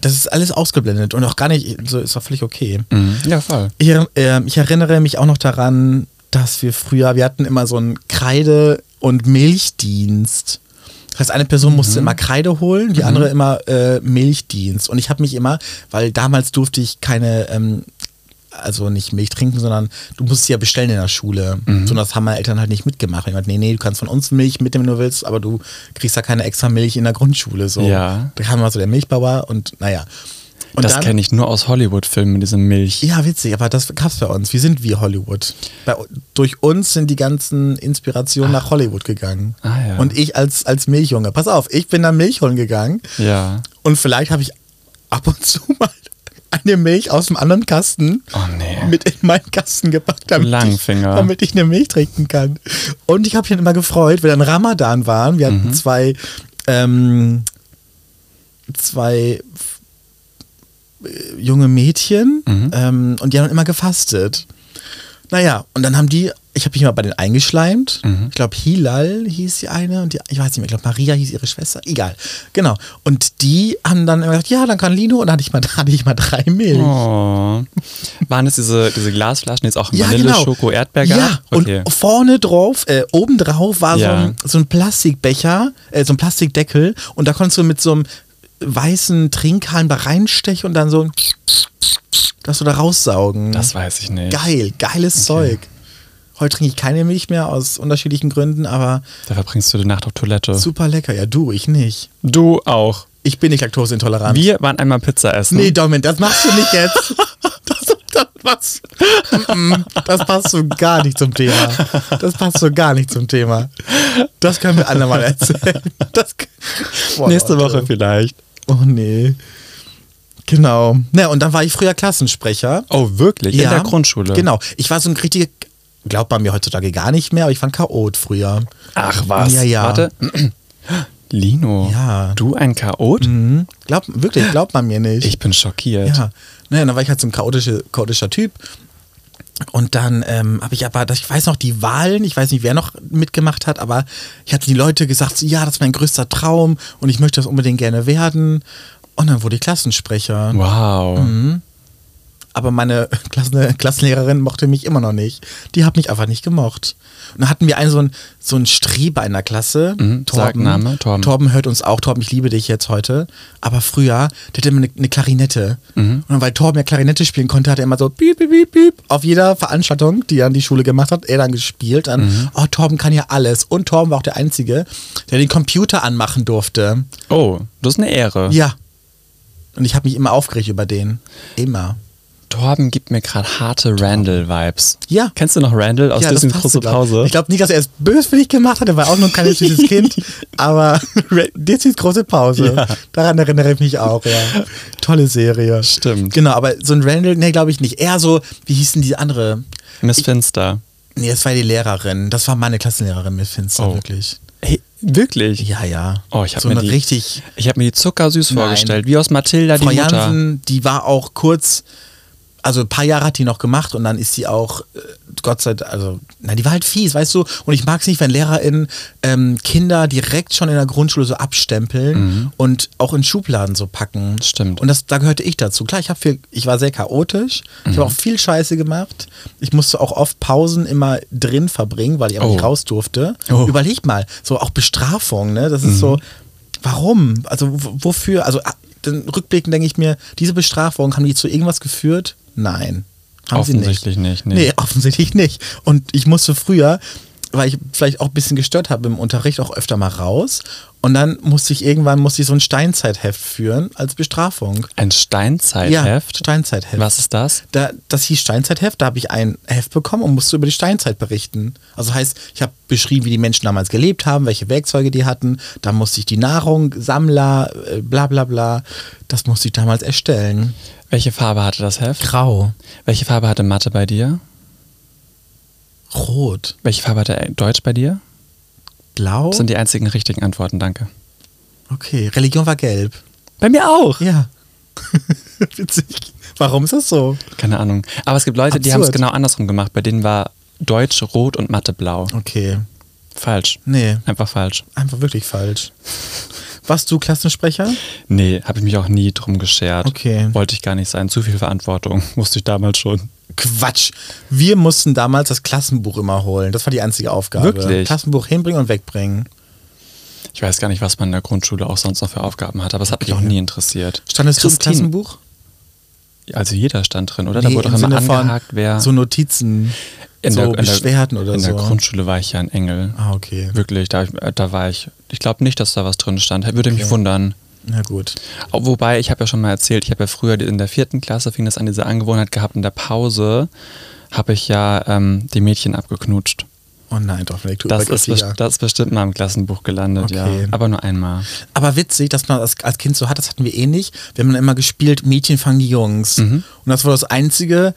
Das ist alles ausgeblendet und auch gar nicht, so ist doch völlig okay. Mhm. Ja, voll. Ich, äh, ich erinnere mich auch noch daran, dass wir früher, wir hatten immer so einen Kreide- und Milchdienst. Das heißt, eine Person musste immer Kreide holen, die andere immer äh, Milchdienst. Und ich habe mich immer, weil damals durfte ich keine, ähm, also nicht Milch trinken, sondern du musst ja bestellen in der Schule. So, und das haben meine Eltern halt nicht mitgemacht. Ich meinte, nee, nee, du kannst von uns Milch mitnehmen, wenn du willst, aber du kriegst ja keine extra Milch in der Grundschule. So. Ja. Da kam immer so der Milchbauer und naja. Und das kenne ich nur aus Hollywood-Filmen, diese Milch. ja, witzig, aber das gab's bei uns. Wir sind wie Hollywood. Bei, durch uns sind die ganzen Inspirationen nach Hollywood gegangen. Ah, ja. Und ich als, als Milchjunge. Pass auf, ich bin da Milch holen gegangen Ja. und vielleicht habe ich ab und zu mal eine Milch aus dem anderen Kasten Oh nee. mit in meinen Kasten gepackt, damit, ich, damit ich eine Milch trinken kann. Und ich habe mich dann immer gefreut, wenn dann Ramadan waren. Wir Mhm. hatten zwei, ähm, zwei äh, junge Mädchen Mhm. ähm, und die haben immer gefastet. Naja, und dann haben die, ich habe mich mal bei denen eingeschleimt. Mhm. Ich glaube, Hilal hieß die eine und die, ich weiß nicht mehr, ich glaube, Maria hieß ihre Schwester. Egal. Genau. Und die haben dann immer gesagt, ja, dann kann Lino. Und dann hatte ich mal, hatte ich mal drei Milch. Oh. Waren es diese, diese Glasflaschen jetzt auch Ja, Vanille, genau. Schoko, Erdbeer Ja? Okay. und vorne drauf, äh, oben drauf war so, Ja. ein, so ein Plastikbecher, äh, so ein Plastikdeckel und da konntest du mit so einem weißen Trinkhalm da reinstechen und dann so das so da raussaugen. das weiß ich nicht. Geil, geiles Zeug. Heute trinke ich keine Milch mehr aus unterschiedlichen Gründen, aber Da verbringst du die Nacht auf Toilette. super lecker. Ja, du, ich nicht. Du auch. Ich bin nicht laktoseintolerant. Wir waren einmal Pizza essen. Nee, Domin, das machst du nicht jetzt. Das, das, was? Das passt so gar nicht zum Thema. Das passt so gar nicht zum Thema. Das können wir andermal erzählen. Das, Boah, Nächste. Woche vielleicht. Oh nee. Genau. Na, und dann war ich früher Klassensprecher. Oh, wirklich? In der Grundschule? Genau. Ich war so ein richtiger, glaubt man mir heutzutage gar nicht mehr, aber ich fand Chaot früher. Ach was. Ja, ja. Warte. Lino. Ja. Du ein Chaot? Mhm. Glaub, wirklich, glaubt man mir nicht. Ich bin schockiert. Ja, naja, dann war ich halt so ein chaotische, chaotischer Typ. Und dann ähm, habe ich aber, ich weiß noch, die Wahlen, ich weiß nicht, wer noch mitgemacht hat, aber ich hatte die Leute gesagt, so, ja, das ist mein größter Traum und ich möchte das unbedingt gerne werden. Und dann wurde ich Klassensprecher. Wow. Mhm. Aber meine Klassen, Klassenlehrerin mochte mich immer noch nicht. Die hat mich einfach nicht gemocht. Und dann hatten wir einen so einen, so einen Streber in der Klasse. Mhm, sag Name, Torben. Torben hört uns auch. Torben, ich liebe dich jetzt heute. Aber früher, der hatte immer eine, eine Klarinette. Mhm. Und weil Torben ja Klarinette spielen konnte, hat er immer so piep, piep, piep, piep auf jeder Veranstaltung, die er an die Schule gemacht hat, er dann gespielt. Dann, Mhm. oh, Torben kann ja alles. Und Torben war auch der Einzige, der den Computer anmachen durfte. Oh, das ist eine Ehre. Ja. Und ich habe mich immer aufgeregt über den. Immer. Torben gibt mir gerade harte Randall-Vibes. Ja. Kennst du noch Randall aus ja, Disney's große. Pause? Ich glaube nicht, dass er es böswillig gemacht hat, er war auch nur ein kleines süßes Kind. Aber Disneys große Pause, Ja. daran erinnere ich mich auch, ja. Tolle Serie. Stimmt. Genau, aber so ein Randall, nee, glaube ich nicht. Eher so, wie hieß denn die andere? Miss Finster. Nee, das war die Lehrerin. Das war meine Klassenlehrerin mit Finster, Oh. wirklich. Hey, wirklich? Ja, ja. Oh, ich habe so mir die, richtig. Ich habe mir die zuckersüß Nein. vorgestellt, wie aus Mathilda Frau die Mutter. Jansen, die war auch kurz, also ein paar Jahre hat die noch gemacht und dann ist sie auch, äh, Gott sei Dank, also, na, die war halt fies, weißt du? Und ich mag es nicht, wenn LehrerInnen ähm, Kinder direkt schon in der Grundschule so abstempeln und auch in Schubladen so packen. Mhm. Stimmt. Und das, da gehörte ich dazu. Klar, ich, viel, ich war sehr chaotisch, ich Mhm. habe auch viel Scheiße gemacht. Ich musste auch oft Pausen immer drin verbringen, weil ich auch Oh. nicht raus durfte. Oh. Mhm. Überleg mal, so auch Bestrafung, ne? Das ist so, warum? Also wofür? Also ah, rückblickend denke ich mir, diese Bestrafung, haben die zu irgendwas geführt? Nein. Haben sie Offensichtlich nicht, nee. Nee, offensichtlich nicht. Und ich musste früher, weil ich vielleicht auch ein bisschen gestört habe im Unterricht, auch öfter mal raus. Und dann musste ich irgendwann musste ich so ein Steinzeitheft führen als Bestrafung. Ein Steinzeitheft? Ja, Steinzeitheft. Was ist das? Da, das hieß Steinzeitheft, da habe ich ein Heft bekommen und musste über die Steinzeit berichten. Also heißt, ich habe beschrieben, wie die Menschen damals gelebt haben, welche Werkzeuge die hatten. Da musste ich die Nahrung, Sammler, äh, bla bla bla. Das musste ich damals erstellen. Welche Farbe hatte das Heft? Grau. Welche Farbe hatte Mathe bei dir? Rot. Welche Farbe hatte Deutsch bei dir? Blau. Das sind die einzigen richtigen Antworten, danke. Okay, Religion war gelb. Bei mir auch. Ja. Witzig. Warum ist das so? Keine Ahnung. Aber es gibt Leute, die haben es Absurd. genau andersrum gemacht. Bei denen war Deutsch rot und Mathe blau. Okay. Falsch. Nee, Einfach falsch. einfach wirklich falsch. Warst du Klassensprecher? Nee, habe ich mich auch nie drum geschert. Okay. Wollte ich gar nicht sein. Zu viel Verantwortung. Musste ich damals schon. Quatsch. Wir mussten damals das Klassenbuch immer holen. Das war die einzige Aufgabe. Wirklich? Klassenbuch hinbringen und wegbringen. Ich weiß gar nicht, was man in der Grundschule auch sonst noch für Aufgaben hat, aber es hat mich Okay. auch nie interessiert. Standest du im Christine. Klassenbuch? Also jeder stand drin, oder? da Nee, wurde im doch immer angehakt, wer. So Notizen, in so der, in der, Beschwerden oder In so. der Grundschule war ich ja ein Engel. Ah, okay. Wirklich, da, da war ich. Ich glaube nicht, dass da was drin stand. Würde mich Okay. wundern. Na gut. Wobei, ich habe ja schon mal erzählt, ich habe ja früher in der vierten Klasse fing das an, diese Angewohnheit gehabt, in der Pause habe ich ja ähm, die Mädchen abgeknutscht. Oh nein, doch, vielleicht tut Das ist, das ist bestimmt mal im Klassenbuch gelandet, Okay. ja. Aber nur einmal. Aber witzig, dass man das als Kind so hat, das hatten wir eh nicht. Wir haben dann immer gespielt, Mädchen fangen die Jungs. Mhm. Und das war das einzige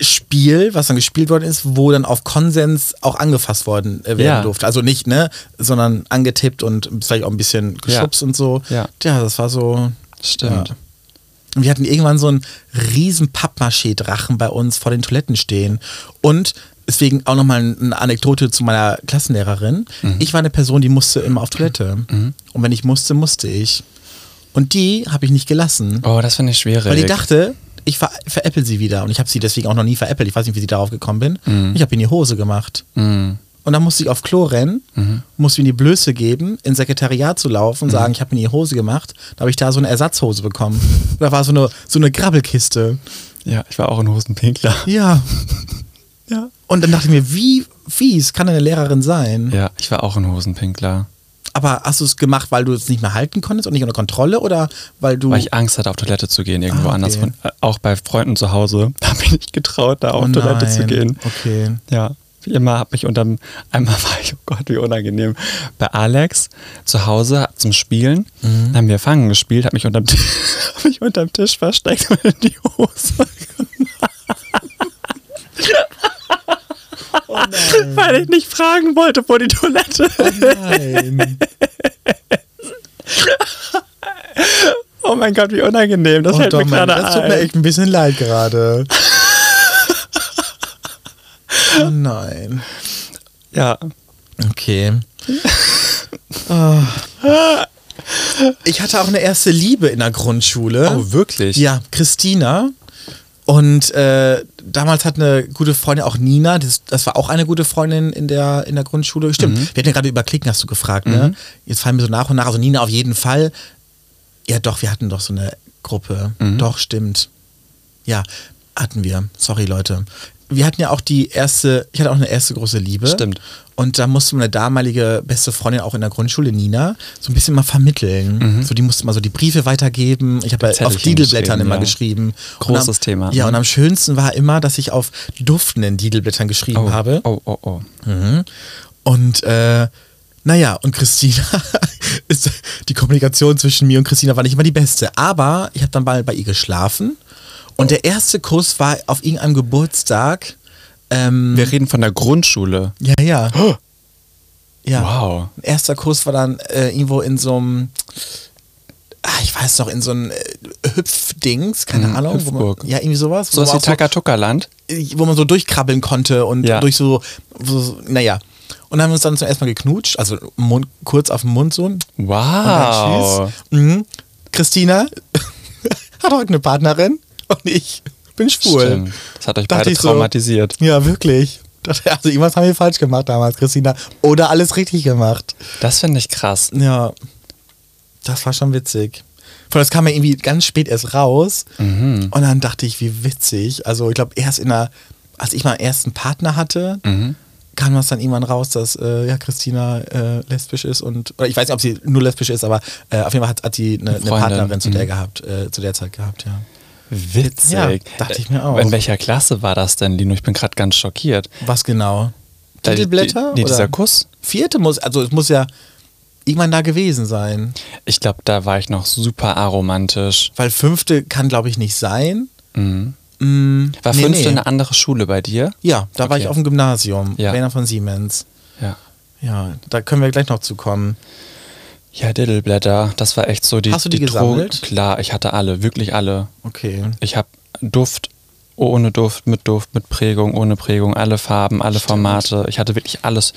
Spiel, was dann gespielt worden ist, wo dann auf Konsens auch angefasst worden äh, werden Ja. durfte. Also nicht, ne, sondern angetippt und vielleicht auch ein bisschen geschubst und so. Ja. ja, das war so. Stimmt. Ja. Und wir hatten irgendwann so einen riesen Pappmaché-Drachen bei uns vor den Toiletten stehen. Und deswegen auch nochmal eine Anekdote zu meiner Klassenlehrerin. Mhm. Ich war eine Person, die musste immer auf Toilette. Und wenn ich musste, musste ich. Und die habe ich nicht gelassen. Oh, das finde ich schwierig. Weil die dachte, ich ver veräpple sie wieder. Und ich habe sie deswegen auch noch nie veräppelt. Ich weiß nicht, wie sie darauf gekommen bin. Ich habe in die Hose gemacht. Mhm. Und dann musste ich auf Klo rennen, musste mir die Blöße geben, ins Sekretariat zu laufen und sagen, ich habe mir die Hose gemacht. Da habe ich da so eine Ersatzhose bekommen. Da war so eine, so eine Grabbelkiste. Ja, ich war auch ein Hosenpinkler. Ja. ja. Und dann dachte ich mir, wie fies kann eine Lehrerin sein? Ja, ich war auch ein Hosenpinkler. Aber hast du es gemacht, weil du es nicht mehr halten konntest und nicht unter Kontrolle oder weil du. Weil ich Angst hatte, auf Toilette zu gehen, irgendwo Ah, okay. anders. Von, äh, auch bei Freunden zu Hause habe ich nicht getraut, da auf Oh Toilette zu nein. gehen. Okay. Ja, wie immer habe ich unterm, einmal war ich, oh Gott, wie unangenehm, bei Alex zu Hause zum Spielen, Mhm. dann haben wir Fangen gespielt, habe mich unterm, Tisch- hab mich unterm Tisch versteckt und in die Hose Oh weil ich nicht fragen wollte, wo die Toilette ist. Nein. Oh mein Gott, wie unangenehm, das Oh, fällt doch, mir gerade das tut mir echt ein bisschen leid gerade. oh nein. Ja, Okay. Oh. Ich hatte auch eine erste Liebe in der Grundschule. oh wirklich? Ja, Christina. Und äh, damals hat eine gute Freundin, auch Nina, das, das war auch eine gute Freundin in der, in der Grundschule. Stimmt, wir hatten ja gerade über Klicken, hast du gefragt, ne? Jetzt fallen mir so nach und nach, also Nina auf jeden Fall. Ja, doch, wir hatten doch so eine Gruppe. Doch, stimmt. Ja, hatten wir. Sorry, Leute. Wir hatten ja auch die erste, ich hatte auch eine erste große Liebe. Stimmt. Und da musste meine damalige beste Freundin auch in der Grundschule, Nina, so ein bisschen mal vermitteln. So, die musste mal so die Briefe weitergeben. Ich habe ja auf Didelblättern immer ja. geschrieben. Großes am, Thema. Ja, Mhm. und am schönsten war immer, dass ich auf duftenden Didelblättern geschrieben Oh, habe. oh, oh, oh. Mhm. Und äh, naja, und Christina ist die Kommunikation zwischen mir und Christina war nicht immer die beste. Aber ich habe dann mal bei ihr geschlafen. Und der erste Kuss war auf irgendeinem Geburtstag. Ähm, Wir reden von der Grundschule. ja, ja. Ja. Wow. Erster Kurs war dann äh, irgendwo in so einem, ah, ich weiß noch, in so einem äh, Hüpfdings, keine Mhm, Ahnung. Wo man, Hüpfburg. ja, irgendwie sowas. So ist wie Takatuka-Land. wo man so durchkrabbeln konnte und Ja. durch so, so, naja. Und dann haben wir uns dann zuerst mal geknutscht, also Mund, kurz auf den Mund so. Und dann Wow. tschüss. Mhm. Christina hat heute eine Partnerin und ich bin schwul. Stimmt. Das hat euch Dachte beide ich so. traumatisiert. Ja, wirklich. Also irgendwas haben wir falsch gemacht damals, Christina. Oder alles richtig gemacht. Das finde ich krass. Ja, das war schon witzig. Vor allem, das kam ja irgendwie ganz spät erst raus. Mhm. Und dann dachte ich, wie witzig. Also ich glaube, erst in der, als ich meinen ersten Partner hatte, Mhm. kam das dann irgendwann raus, dass äh, ja, Christina äh, lesbisch ist und oder ich weiß nicht, ob sie nur lesbisch ist, aber äh, auf jeden Fall hat, hat sie eine, eine. Partnerin zu der Mhm. gehabt, äh, zu der Zeit gehabt, ja. Witzig. Ja, dachte ich mir auch. In welcher Klasse war das denn, Lino? Ich bin gerade ganz schockiert. Was genau? Da- Titelblätter? die- die- dieser oder? Kuss? Vierte muss, also es muss ja irgendwann da gewesen sein. Ich glaube, da war ich noch super aromantisch. Weil fünfte kann, glaube ich, nicht sein. Mhm. Mm, War nee, fünfte nee. eine andere Schule bei dir? Ja, da war Okay. ich auf dem Gymnasium, Ja. Rainer von Siemens. Ja. Ja, da können wir gleich noch zu kommen. Ja, Diddleblätter, das war echt so die. Hast du die Droge- gesammelt? Klar, ich hatte alle, wirklich alle. Okay. Ich habe Duft, ohne Duft, mit Duft, mit Prägung, ohne Prägung, alle Farben, alle Stimmt. Formate. Ich hatte wirklich alles.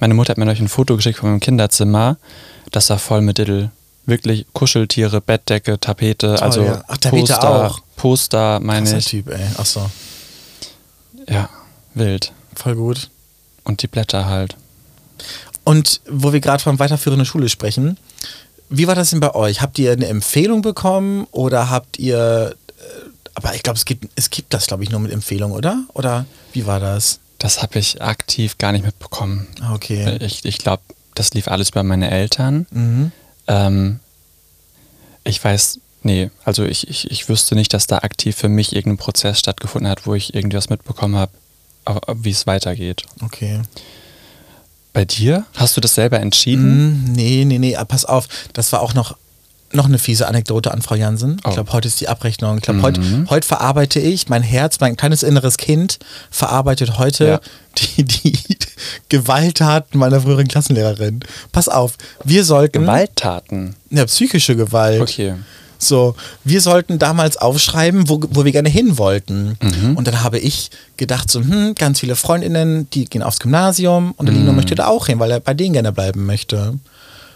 Meine Mutter hat mir neulich ein Foto geschickt von meinem Kinderzimmer. Das war voll mit Diddle. Wirklich Kuscheltiere, Bettdecke, Tapete, Toll, also ja. Ach, Tapete Poster, auch. Poster, meine Krasser ich. Typ, ey. Achso, Ja, wild. voll gut. Und die Blätter halt. Und wo wir gerade von weiterführender Schule sprechen, wie war das denn bei euch? Habt ihr eine Empfehlung bekommen oder habt ihr, äh, aber ich glaube, es gibt, es gibt das, glaube ich, nur mit Empfehlung, oder? Oder wie war das? Das habe ich aktiv gar nicht mitbekommen. Ah, Okay. Ich, ich glaube, das lief alles bei meine Eltern. Mhm. Ähm, ich weiß, nee, also ich, ich, ich wüsste nicht, dass da aktiv für mich irgendein Prozess stattgefunden hat, wo ich irgendwas mitbekommen habe, wie es weitergeht. Okay. Bei dir? Hast du das selber entschieden? Mm, nee, nee, nee, pass auf. Das war auch noch, noch eine fiese Anekdote an Frau Jansen. Oh. Ich glaube, heute ist die Abrechnung. Ich glaube, heute, Mhm. heute verarbeite ich, mein Herz, mein kleines inneres Kind verarbeitet heute Ja. die, die Gewalttaten meiner früheren Klassenlehrerin. Pass auf, wir sollten. Gewalttaten. Ja, psychische Gewalt. Okay. So, wir sollten damals aufschreiben, wo, wo wir gerne hin wollten. Mhm. Und dann habe ich gedacht, so, hm, ganz viele Freundinnen, die gehen aufs Gymnasium und der Mhm. Lino möchte da auch hin, weil er bei denen gerne bleiben möchte.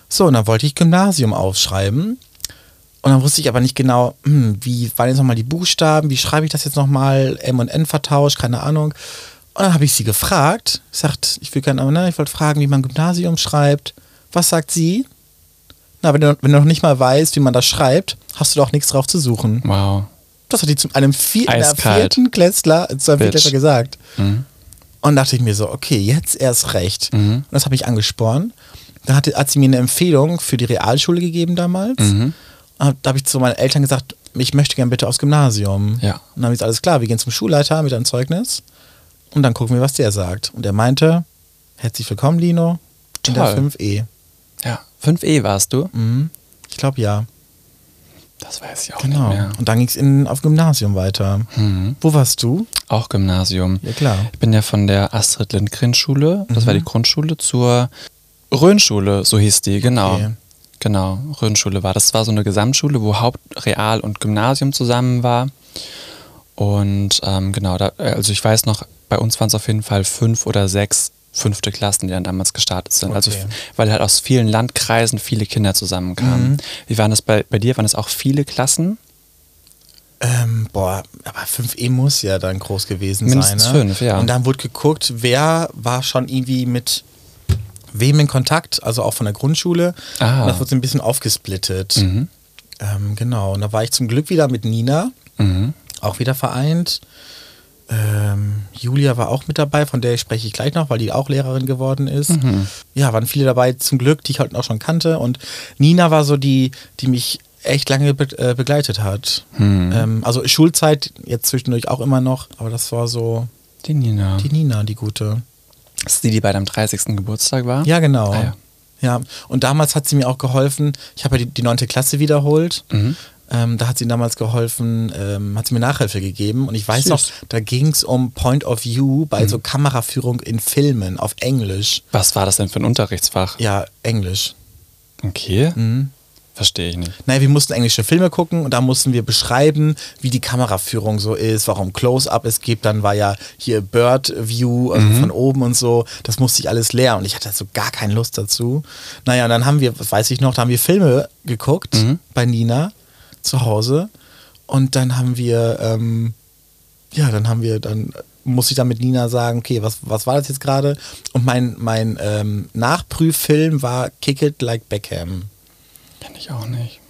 So, und dann wollte ich Gymnasium aufschreiben. Und dann wusste ich aber nicht genau, hm, wie waren jetzt nochmal die Buchstaben, wie schreibe ich das jetzt nochmal, M und N vertauscht, keine Ahnung. Und dann habe ich sie gefragt, sagt, ich will gerne, ne, ich wollte fragen, wie man Gymnasium schreibt. Was sagt sie? Na, wenn du, wenn du noch nicht mal weißt, wie man das schreibt, hast du doch nichts drauf zu suchen. Wow. Das hat die zu einem vier, vierten Klässler, zu einem Bitch. Viertklässler gesagt. Mhm. Und dachte ich mir so, okay, jetzt erst recht. Mhm. Und das habe ich angespornt. Dann hatte, hat sie mir eine Empfehlung für die Realschule gegeben damals. Mhm. Und da habe ich zu meinen Eltern gesagt, ich möchte gern bitte aufs Gymnasium. Ja. Und dann habe ich gesagt, alles klar, wir gehen zum Schulleiter mit einem Zeugnis. Und dann gucken wir, was der sagt. Und er meinte, herzlich willkommen, Lino, in der Toll. 5e. Ja. 5e warst du? Mhm. Ich glaube ja. Das weiß ich auch Genau. nicht mehr. Und dann ging es auf Gymnasium weiter. Mhm. Wo warst du? Auch Gymnasium. Ja, klar. Ich bin ja von der Astrid Lindgren Schule, das Mhm. war die Grundschule, zur Rhönschule, so hieß die, genau. Okay. Genau, Rhönschule war. Das war so eine Gesamtschule, wo Haupt-, Real- und Gymnasium zusammen war. Und ähm, genau, da, also ich weiß noch, bei uns waren es auf jeden Fall fünf oder sechs fünfte Klassen, die dann damals gestartet sind. Also Okay. f- weil halt aus vielen Landkreisen viele Kinder zusammenkamen. Mhm. Wie waren das bei, bei dir? Waren es auch viele Klassen? Ähm, boah, aber 5E muss ja dann groß gewesen Mindestens sein. Ne? fünf, ja. Und dann wurde geguckt, wer war schon irgendwie mit wem in Kontakt, also auch von der Grundschule. Ah. Und das wurde ein bisschen aufgesplittet. Mhm. Ähm, genau. Und da war ich zum Glück wieder mit Nina, Mhm. auch wieder vereint. Ähm, Julia war auch mit dabei, von der spreche ich gleich noch, weil die auch Lehrerin geworden ist. Mhm. Ja, waren viele dabei zum Glück, die ich halt auch schon kannte. Und Nina war so die, die mich echt lange be äh, begleitet hat. Mhm. Ähm, also Schulzeit, jetzt zwischendurch auch immer noch, aber das war so Die Nina. die Nina, die gute. Das ist die, die bei deinem 30. Geburtstag war? Ja, genau. Ah, ja. Ja, und damals hat sie mir auch geholfen. Ich habe ja die, 9. Klasse wiederholt. Mhm. Ähm, da hat sie damals geholfen, ähm, hat sie mir Nachhilfe gegeben. Und ich weiß Süß. noch, da ging es um Point of View bei so Kameraführung in Filmen auf Englisch. Was war das denn für ein Unterrichtsfach? Ja, Englisch. Okay. Mhm. Verstehe ich nicht. Naja, wir mussten englische Filme gucken und da mussten wir beschreiben, wie die Kameraführung so ist, warum Close-Up es gibt. Dann war ja hier Bird View, also von oben und so. Das musste ich alles lernen und ich hatte so gar keine Lust dazu. Naja, und dann haben wir, was weiß ich noch, da haben wir Filme geguckt bei Nina zu Hause und dann haben wir, ähm, ja, dann haben wir, dann muss ich dann mit Nina sagen, okay, was, was war das jetzt gerade? Und mein, mein ähm, Nachprüffilm war Kick It Like Beckham. Kenn ich auch nicht.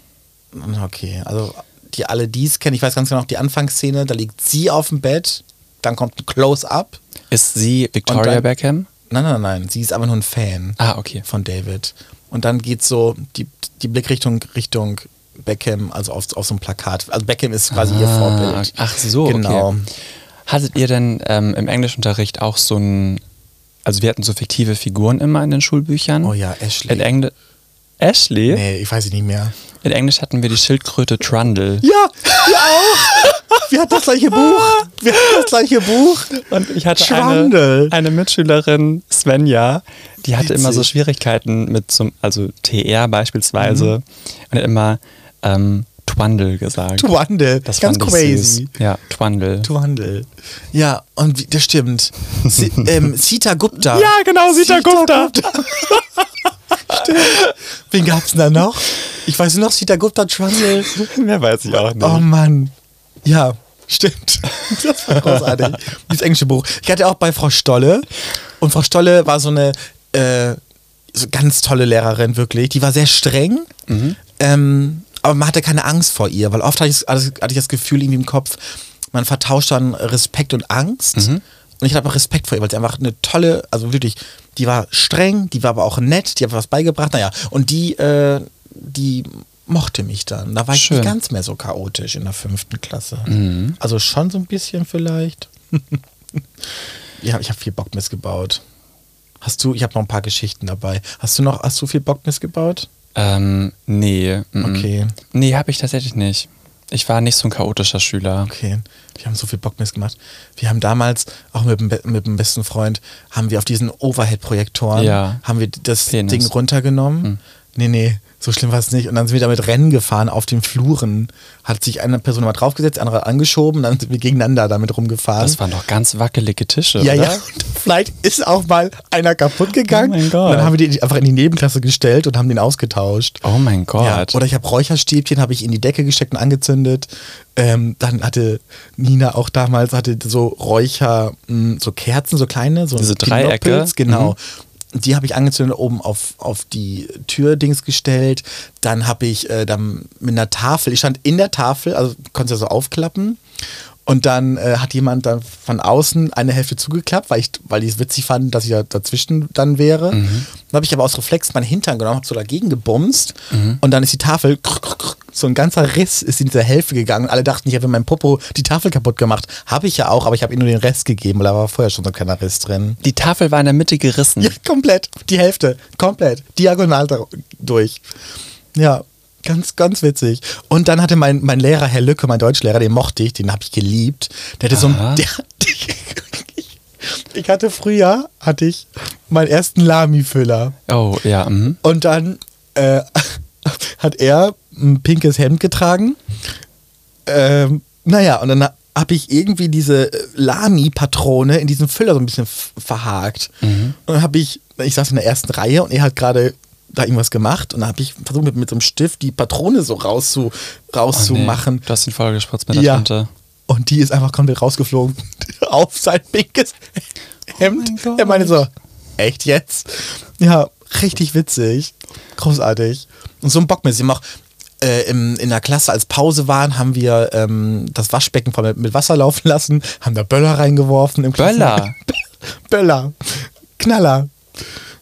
Okay, also die alle dies kennen, ich weiß ganz genau die Anfangsszene, da liegt sie auf dem Bett, dann kommt ein Close-Up. Ist sie Victoria dann- Beckham? Nein, nein, nein, sie ist einfach nur ein Fan Ah, okay. von David. Und dann geht so die, die Blickrichtung Richtung Beckham, also auf, auf so ein Plakat. Also Beckham ist quasi ihr Ah, Vorbild. Ach so, Genau. okay. Hattet ihr denn ähm, im Englischunterricht auch so ein, also wir hatten so fiktive Figuren immer in den Schulbüchern. Oh ja, Ashley. In Englisch. Ashley? Nee, ich weiß es nicht mehr. In Englisch hatten wir die Schildkröte Trundle. Ja, wir auch. Wir hatten das gleiche Buch. Wir hatten das gleiche Buch. Und ich hatte eine, eine Mitschülerin, Svenja, die hatte immer so Witzig. Schwierigkeiten mit zum, also TR beispielsweise und hat immer ähm, Twandle gesagt. Twandle. Das Ganz crazy. Süß. Ja, Twandle. Twandle. Ja, und wie, das stimmt. Si, ähm, Sita Gupta. genau, Sita Stimmt. Wen gab's denn da noch? Ich weiß nur noch, Sita Gupta, Trundle. Mehr weiß ich auch nicht. Oh Mann. Ja, stimmt. Das war großartig. Dieses englische Buch. Ich hatte auch bei Frau Stolle. Und Frau Stolle war so eine äh, so ganz tolle Lehrerin, wirklich. Die war sehr streng. Ähm, aber man hatte keine Angst vor ihr, weil oft hatte ich, hatte ich das Gefühl irgendwie im Kopf, man vertauscht dann Respekt und Angst. Und ich hatte aber Respekt vor ihr, weil sie einfach eine tolle, also wirklich, die war streng, die war aber auch nett, die hat was beigebracht, naja. Und die, äh, die mochte mich dann. Da war ich Schön. nicht ganz mehr so chaotisch in der fünften Klasse. Also schon so ein bisschen vielleicht. ja, ich habe viel Bockmist gebaut. Hast du, ich habe noch ein paar Geschichten dabei. Hast du noch, hast du viel Bockmist gebaut? Ähm, nee. mm. Okay. Nee, habe ich tatsächlich nicht. Ich war nicht so ein chaotischer Schüler. Okay, wir haben so viel Bockmist gemacht. Wir haben damals, auch mit mit dem besten Freund, haben wir auf diesen Overhead-Projektoren, Ja. haben wir das Penis. Ding runtergenommen. Nee, nee, so schlimm war es nicht. Und dann sind wir damit Rennen gefahren auf den Fluren. Hat sich eine Person mal draufgesetzt, andere angeschoben, dann sind wir gegeneinander damit rumgefahren. Das waren doch ganz wackelige Tische, ja, oder? ja. Und Vielleicht ist auch mal einer kaputt gegangen. Oh mein Gott. Und dann haben wir den einfach in die Nebenklasse gestellt und haben den ausgetauscht. Oh mein Gott. Ja, oder ich habe Räucherstäbchen habe ich in die Decke gesteckt und angezündet. Ähm, dann hatte Nina auch damals hatte so Räucher, mh, so Kerzen, so kleine, so Diese Dreiecke? Genau. Mhm. Die habe ich angezündet, oben auf, auf die Türdings gestellt. Dann habe ich äh, dann mit einer Tafel, ich stand in der Tafel, also konnte ja so aufklappen. Und dann äh, hat jemand dann von außen eine Hälfte zugeklappt, weil, ich, weil die es witzig fanden, dass ich da dazwischen dann wäre. Dann habe ich aber aus Reflex meinen Hintern genommen, habe so dagegen gebumst und dann ist die Tafel, so ein ganzer Riss ist in diese Hälfte gegangen. Alle dachten, ich habe mit meinem Popo die Tafel kaputt gemacht. Habe ich ja auch, aber ich habe ihm nur den Rest gegeben, weil da war vorher schon so ein kleiner Riss drin. Die Tafel war in der Mitte gerissen. Ja, komplett. Die Hälfte. Komplett. Diagonal durch. Ja, ganz, ganz witzig. Und dann hatte mein, mein Lehrer, Herr Lücke, mein Deutschlehrer, den mochte ich, den habe ich geliebt. Der hatte so Aha. ein. Der, ich hatte früher, hatte ich meinen ersten Lami-Füller. Oh, ja. Mhm. Und dann äh, hat er ein pinkes Hemd getragen. Ähm, naja, und dann habe ich irgendwie diese Lami-Patrone in diesem Füller so ein bisschen verhakt. Und dann habe ich, ich saß in der ersten Reihe und er hat gerade da irgendwas gemacht und dann habe ich versucht mit, mit so einem Stift die Patrone so rauszu, Oh, rauszumachen. nee. Du hast ihn voll gespritzt mit der Ja. Tinte. Und die ist einfach komplett rausgeflogen auf sein pinkes Hemd. mein Gott. er meinte so, echt jetzt? Ja, richtig witzig. Großartig. Und so ein Bockmist. Wir haben auch äh, im, in der Klasse, als Pause waren, haben wir ähm, das Waschbecken voll mit, mit Wasser laufen lassen, haben da Böller reingeworfen. Im Klassen- Böller? Böller. Knaller.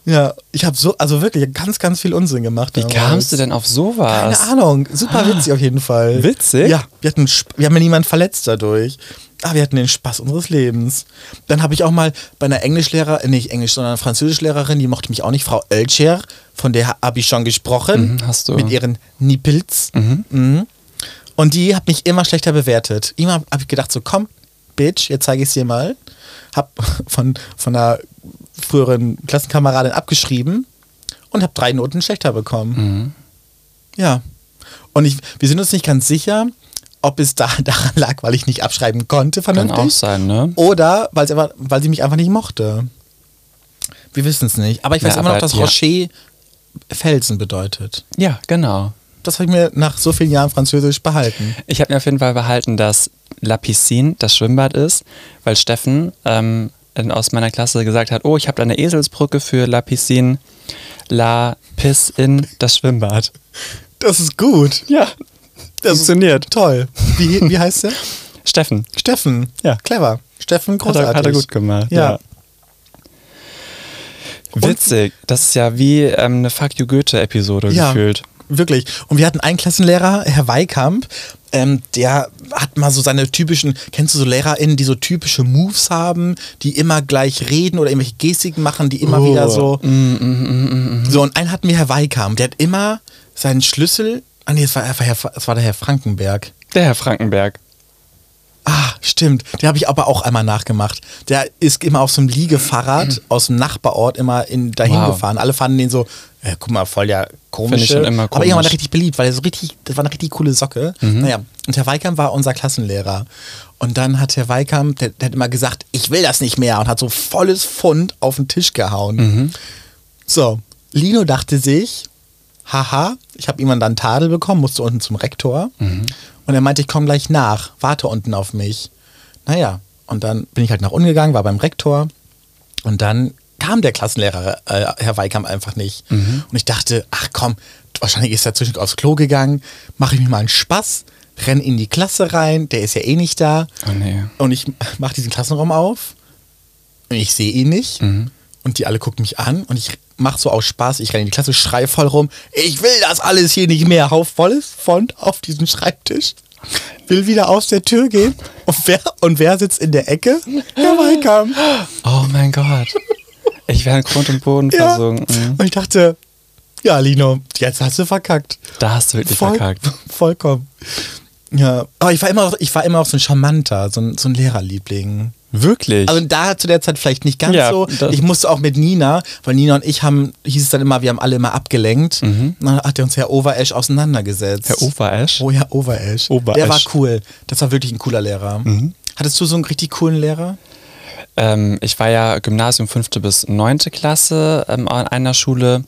Ja, ich habe so, also wirklich ganz, ganz viel Unsinn gemacht. Wie damals. kamst du denn auf Keine sowas? Ahnung, super witzig auf jeden Fall. Witzig? Ja, wir, hatten, wir haben ja niemanden verletzt dadurch. Aber wir hatten den Spaß unseres Lebens. Dann habe ich auch mal bei einer Englischlehrer, äh, nicht Englisch, sondern Französischlehrerin, die mochte mich auch nicht, Frau Oelcher, von der habe ich schon gesprochen. Mhm, hast du. Mit ihren Nippels. Mhm. Und Und die hat mich immer schlechter bewertet. Immer habe ich gedacht, so komm, Bitch, jetzt zeige ich es dir mal. Hab von, von einer früheren Klassenkameradin abgeschrieben und habe drei Noten schlechter bekommen. Mhm. Ja. Und ich, wir sind uns nicht ganz sicher, ob es da daran lag, weil ich nicht abschreiben konnte, Kann vernünftig. auch sein, ne? Oder weil sie, einfach, weil sie mich einfach nicht mochte. Wir wissen es nicht. Aber ich weiß Ja, immer noch, dass ja. Rocher Felsen bedeutet. Ja, genau. Das habe ich mir nach so vielen Jahren Französisch behalten. Ich habe mir auf jeden Fall behalten, dass La Piscine das Schwimmbad ist, weil Steffen ähm, aus meiner Klasse gesagt hat, oh, ich habe da eine Eselsbrücke für La Piscine, La Piscine, das Schwimmbad. Das ist gut. Ja, Das funktioniert. Toll. Wie, wie heißt der? Steffen, Steffen. Ja. Clever. Steffen, hat großartig. er, hat er gut gemacht. Ja. Witzig, das ist ja wie ähm, eine Fuck You Goethe-Episode Ja, gefühlt. Wirklich. Und wir hatten einen Klassenlehrer, Herr Weikamp, ähm, der hat mal so seine typischen, kennst du so LehrerInnen, die so typische Moves haben, die immer gleich reden oder irgendwelche Gestiken machen, die immer Oh. wieder so. Mm, So, und einen hatten wir Herr Weikamp, der hat immer seinen Schlüssel. Ah nee, es war, es war der Herr Frankenberg. Der Herr Frankenberg. Ah, stimmt. Den habe ich aber auch einmal nachgemacht. Der ist immer auf so einem Liegefahrrad aus dem Nachbarort immer in, dahin Wow. gefahren. Alle fanden den so, äh, guck mal, voll der komische. Ich schon immer Aber irgendwann war komisch. der richtig beliebt, weil er so richtig, das war eine richtig coole Socke. Naja, und Herr Weikam war unser Klassenlehrer. Und dann hat Herr Weikam, der, der hat immer gesagt, ich will das nicht mehr und hat so volles Pfund auf den Tisch gehauen. So, Lino dachte sich, haha, ich habe irgendwann dann Tadel bekommen, musste unten zum Rektor. Und er meinte, ich komme gleich nach, warte unten auf mich. Naja, und dann bin ich halt nach unten gegangen, war beim Rektor. Und dann kam der Klassenlehrer, äh, Herr Weikamp, einfach nicht. Und ich dachte, ach komm, wahrscheinlich ist er zwischendurch aufs Klo gegangen, mache ich mir mal einen Spaß, renn in die Klasse rein, der ist ja eh nicht da. Oh nee. Und ich mache diesen Klassenraum auf und ich sehe ihn nicht. Und die alle gucken mich an und ich mache so aus Spaß, ich renne in die Klasse, schrei voll rum, ich will das alles hier nicht mehr, hau volles Font auf diesen Schreibtisch. Will wieder aus der Tür gehen. Und wer, und wer sitzt in der Ecke? Herr Weikam. Oh mein Gott. Ich wäre in Grund und Boden Ja. versunken. Und ich dachte, ja, Lino, jetzt hast du verkackt. Da hast du wirklich Voll- verkackt. Vollkommen. Ja, aber ich war immer, ich war immer auch so ein charmanter, so ein, so ein Lehrerliebling. Wirklich? Also da zu der Zeit vielleicht nicht ganz Ja, so. Ich musste auch mit Nina, weil Nina und ich haben, hieß es dann immer, wir haben alle immer abgelenkt. Dann hat er uns Herr Overesch auseinandergesetzt. Mhm. Herr Overesch? Oh ja, Overesch. Overesch. Der war cool. Das war wirklich ein cooler Lehrer. Mhm. Hattest du so einen richtig coolen Lehrer? Ähm, ich war ja Gymnasium 5. bis 9. Klasse ähm, an einer Schule.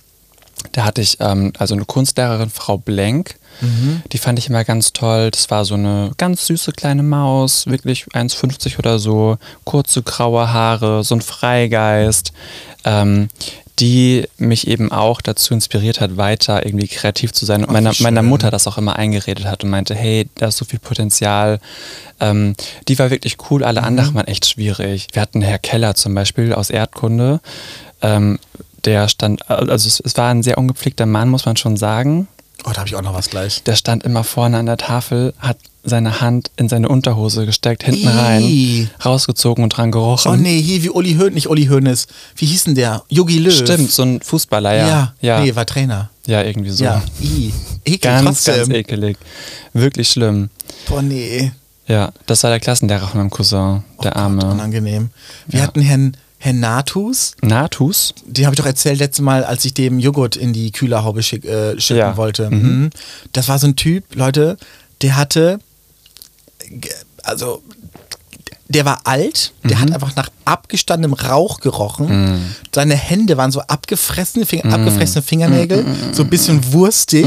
Da hatte ich ähm, also eine Kunstlehrerin, Frau Blenk. Die fand ich immer ganz toll. Das war so eine ganz süße kleine Maus, wirklich 1,50 oder so, kurze graue Haare, so ein Freigeist, ähm, die mich eben auch dazu inspiriert hat, weiter irgendwie kreativ zu sein. Und meiner, meiner. Mutter das auch immer eingeredet hat und meinte, hey, da ist so viel Potenzial. Ähm, die war wirklich cool, alle anderen waren echt schwierig. Wir hatten Herr Keller zum Beispiel aus Erdkunde. Ähm, der stand, also es, es war ein sehr ungepflegter Mann, muss man schon sagen. Oh, da habe ich auch noch was gleich. Der stand immer vorne an der Tafel, hat seine Hand in seine Unterhose gesteckt, hinten Ih. rein, rausgezogen und dran gerochen. Oh nee, hier wie Uli Hoeneß, nicht Uli Hoeneß. Wie hieß denn der? Yogi Löw. Stimmt, so ein Fußballer, ja. Ja, ja. nee, war Trainer. Ja, irgendwie so. Ja, i. Ekel, Ganz, trotzdem. ganz ekelig. Wirklich schlimm. Boah, nee. Ja, das war der Klassenlehrer von meinem Cousin, der Oh Arme. Gott, unangenehm. Wir Ja. hatten Herrn, Herrn Natus. Natus? Den habe ich doch erzählt letztes Mal, als ich dem Joghurt in die Kühlerhaube schick, äh, schicken Ja. wollte. Mhm. Das war so ein Typ, Leute, der hatte, also der war alt, der Mhm. hat einfach nach abgestandenem Rauch gerochen. Seine Hände waren so abgefressen, Finger, Mhm. abgefressene Fingernägel, so ein bisschen wurstig,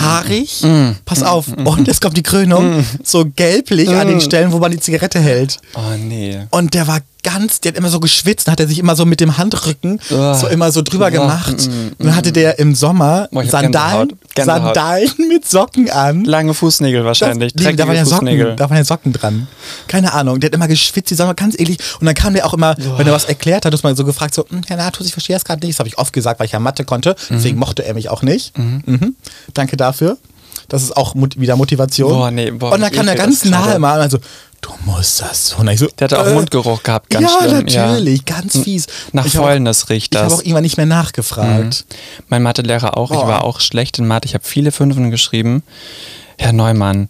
haarig. Pass auf, und jetzt kommt die Krönung, so gelblich an den Stellen, wo man die Zigarette hält. Oh nee. Und der war ganz, der hat immer so geschwitzt, dann hat er sich immer so mit dem Handrücken Uah. so immer so drüber Uah, gemacht. mm, Und dann hatte der im Sommer hab Sandalen, Gänsehaut. Gänsehaut. Sandalen mit Socken an. Lange Fußnägel wahrscheinlich. Das, nee, da waren ja Socken, da waren ja Socken dran. Keine Ahnung, der hat immer geschwitzt, die Sommer ganz eklig. Und dann kam der auch immer, wenn er was erklärt hat, hat man so gefragt, so, "Hm, Herr Natus, ich verstehe das gerade nicht. Das habe ich oft gesagt, weil ich ja Mathe konnte. Deswegen mochte er mich auch nicht. Mhm. Danke dafür. Das ist auch wieder Motivation. Boah, nee, boah, Und dann kam er ganz nahe mal also, du musst das so. Ich so Der hatte auch äh, Mundgeruch gehabt, ganz ja, schlimm. natürlich, ganz fies. Nach Ich Fäulnis riecht Ich habe das. auch irgendwann nicht mehr nachgefragt. Mein Mathelehrer auch. Ich Boah. war auch schlecht in Mathe. Ich habe viele Fünfen geschrieben. Herr Neumann,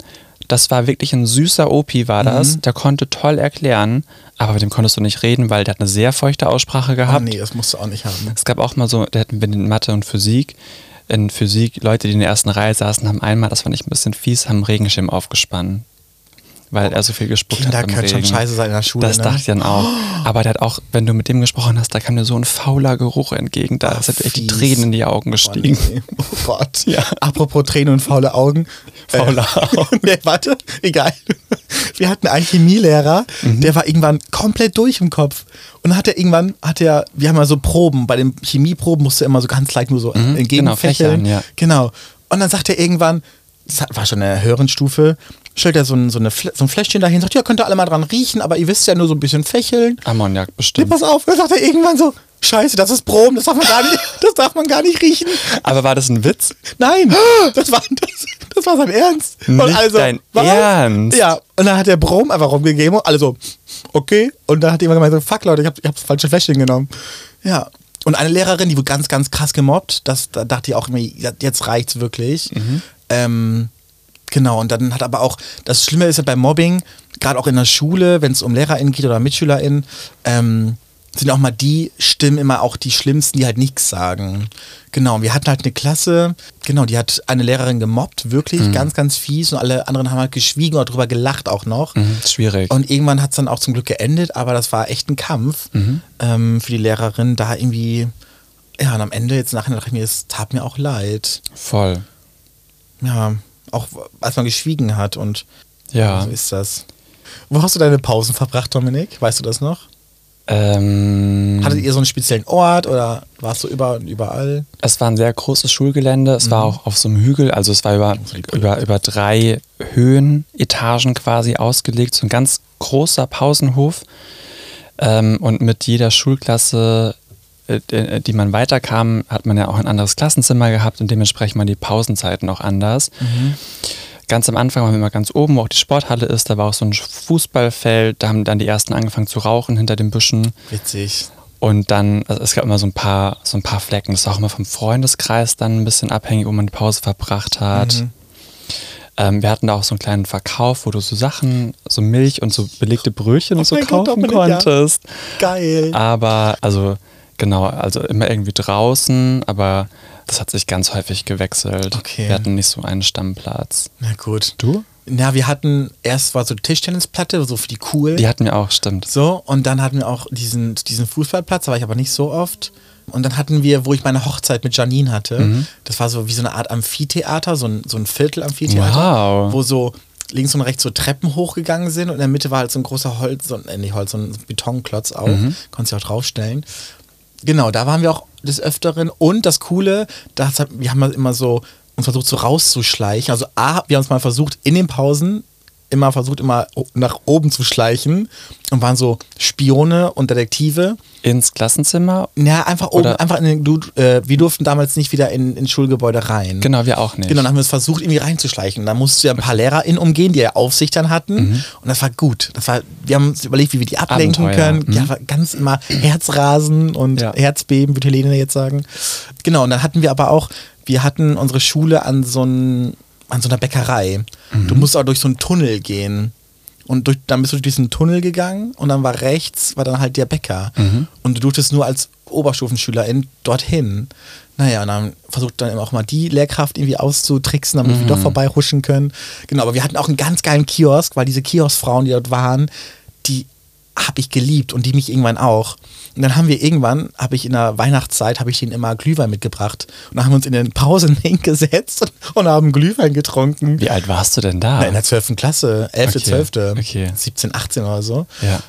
das war wirklich ein süßer Opi, war das. Der konnte toll erklären, aber mit dem konntest du nicht reden, weil der hat eine sehr feuchte Aussprache Oh, gehabt. nee, das musst du auch nicht haben. Es gab auch mal so, da hatten wir in Mathe und Physik. In Physik, Leute, die in der ersten Reihe saßen, haben einmal, das fand ich ein bisschen fies, haben einen Regenschirm aufgespannt. Weil er so viel gespuckt Kinder hat. im können schon Regen. scheiße sein in der Schule, Das ne? dachte ich dann auch. Aber der hat auch, wenn du mit dem gesprochen hast, da kam dir so ein fauler Geruch entgegen. Da Ach, sind echt die fies. Tränen in die Augen Oh, gestiegen. nee. oh Gott. Ja. Apropos Tränen und faule Augen. Faule Augen. nee, warte, egal. Wir hatten einen Chemielehrer, Mhm. der war irgendwann komplett durch im Kopf. Und dann hat er irgendwann, hat er, wir haben ja so Proben, bei den Chemieproben musste er immer so ganz leicht nur so Mhm, entgegenfächeln. genau, fächern, ja. Genau. Und dann sagt er irgendwann, das war schon in der höheren Stufe, stellt er so ein, so, eine, so ein Fläschchen dahin, sagt, ja, könnt ihr alle mal dran riechen, aber ihr wisst ja nur so ein bisschen fächeln. Ammoniak Nee, bestimmt. pass auf, dann sagt er irgendwann so, scheiße, das ist Brom, das darf man gar nicht, das darf man gar nicht riechen. Aber war das ein Witz? Nein, das war, das, das war sein Ernst. Nicht dein Ernst? Ja, und dann hat der Brom einfach rumgegeben und alle so, okay. Und dann hat jemand gemeint, so, fuck Leute, ich hab, ich hab das falsche Fläschchen genommen. Ja. Und eine Lehrerin, die wurde ganz, ganz krass gemobbt, das, da dachte ich auch immer, jetzt reicht's wirklich. Ähm, genau, und dann hat aber auch, das Schlimme ist ja beim Mobbing, gerade auch in der Schule, wenn es um LehrerInnen geht oder MitschülerInnen, ähm, sind auch mal die Stimmen immer auch die schlimmsten, die halt nichts sagen. Genau, wir hatten halt eine Klasse, genau, die hat eine Lehrerin gemobbt, wirklich ganz, ganz fies und alle anderen haben halt geschwiegen oder drüber gelacht auch noch. Mhm, schwierig. Und irgendwann hat es dann auch zum Glück geendet, aber das war echt ein Kampf ähm, für die Lehrerin, da irgendwie, ja, und am Ende, jetzt nachher dachte ich mir, es tat mir auch leid. Voll. Ja, auch als man geschwiegen hat und Ja. so ist das. Wo hast du deine Pausen verbracht, Dominik? Weißt du das noch? Ähm, Hattet ihr so einen speziellen Ort oder warst du über und überall? es war ein sehr großes Schulgelände. Es war auch auf so einem Hügel. Also es war über, über, über drei Höhenetagen quasi ausgelegt. So ein ganz großer Pausenhof. Ähm, und mit jeder Schulklasse, die man weiterkam, hat man ja auch ein anderes Klassenzimmer gehabt und dementsprechend waren die Pausenzeiten auch anders. Ganz am Anfang waren wir immer ganz oben, wo auch die Sporthalle ist. Da war auch so ein Fußballfeld. Da haben dann die ersten angefangen zu rauchen hinter den Büschen. Witzig. Und dann, also es gab immer so ein paar, so ein paar Flecken. Das war auch immer vom Freundeskreis dann ein bisschen abhängig, wo man die Pause verbracht hat. Mhm. Ähm, wir hatten da auch so einen kleinen Verkauf, wo du so Sachen, so Milch und so belegte Brötchen und so mein Gott, kaufen Dominik, ja. konntest. Geil. Aber, also, genau, also immer irgendwie draußen, aber das hat sich ganz häufig gewechselt. Okay. Wir hatten nicht so einen Stammplatz. Na gut. Du? Ja, wir hatten, erst war so Tischtennisplatte, so für die cool. Die hatten wir auch, stimmt. So, und dann hatten wir auch diesen, diesen Fußballplatz, da war ich aber nicht so oft. Und dann hatten wir, wo ich meine Hochzeit mit Janine hatte, Mhm. das war so wie so eine Art Amphitheater, so ein, so ein Viertel-Amphitheater, Wow. wo so links und rechts so Treppen hochgegangen sind und in der Mitte war halt so ein großer Holz, so, ein- äh, nicht Holz, so ein Betonklotz auch, Mhm. konntest du auch draufstellen. Genau, da waren wir auch des Öfteren. Und das Coole, das wir haben halt immer so uns versucht, so rauszuschleichen. Also A, wir haben uns mal versucht, in den Pausen immer versucht, immer nach oben zu schleichen und waren so Spione und Detektive. Ins Klassenzimmer? Ja, einfach oben, Oder- einfach in den, du, äh, wir durften damals nicht wieder in, in Schulgebäude rein. Genau, wir auch nicht. Genau, dann haben wir es versucht, irgendwie reinzuschleichen. Da mussten wir ein paar LehrerInnen umgehen, die ja Aufsicht dann hatten. Mhm. Und das war gut. Das war, wir haben uns überlegt, wie wir die ablenken Abenteuer. können. Mhm. Ja, ganz immer Herzrasen und Ja. Herzbeben, würde Helene jetzt sagen. Genau, und dann hatten wir aber auch, wir hatten unsere Schule an so, ein, an so einer Bäckerei. Mhm. Du musst auch durch so einen Tunnel gehen. Und durch, dann bist du durch diesen Tunnel gegangen und dann war rechts, war dann halt der Bäcker. Mhm. Und du durftest nur als Oberstufenschülerin dorthin. Naja, und dann versucht dann auch mal die Lehrkraft irgendwie auszutricksen, damit wir doch vorbeihuschen können. Genau, aber wir hatten auch einen ganz geilen Kiosk, weil diese Kioskfrauen, die dort waren, die habe ich geliebt und die mich irgendwann auch. Und dann haben wir irgendwann, habe ich in der Weihnachtszeit, habe ich denen immer Glühwein mitgebracht. Und dann haben wir uns in den Pausen hingesetzt und, und haben Glühwein getrunken. Wie alt warst du denn da? Na, in der 12. Klasse, 11., Okay, 12., okay. 17, 18 oder so. Ja.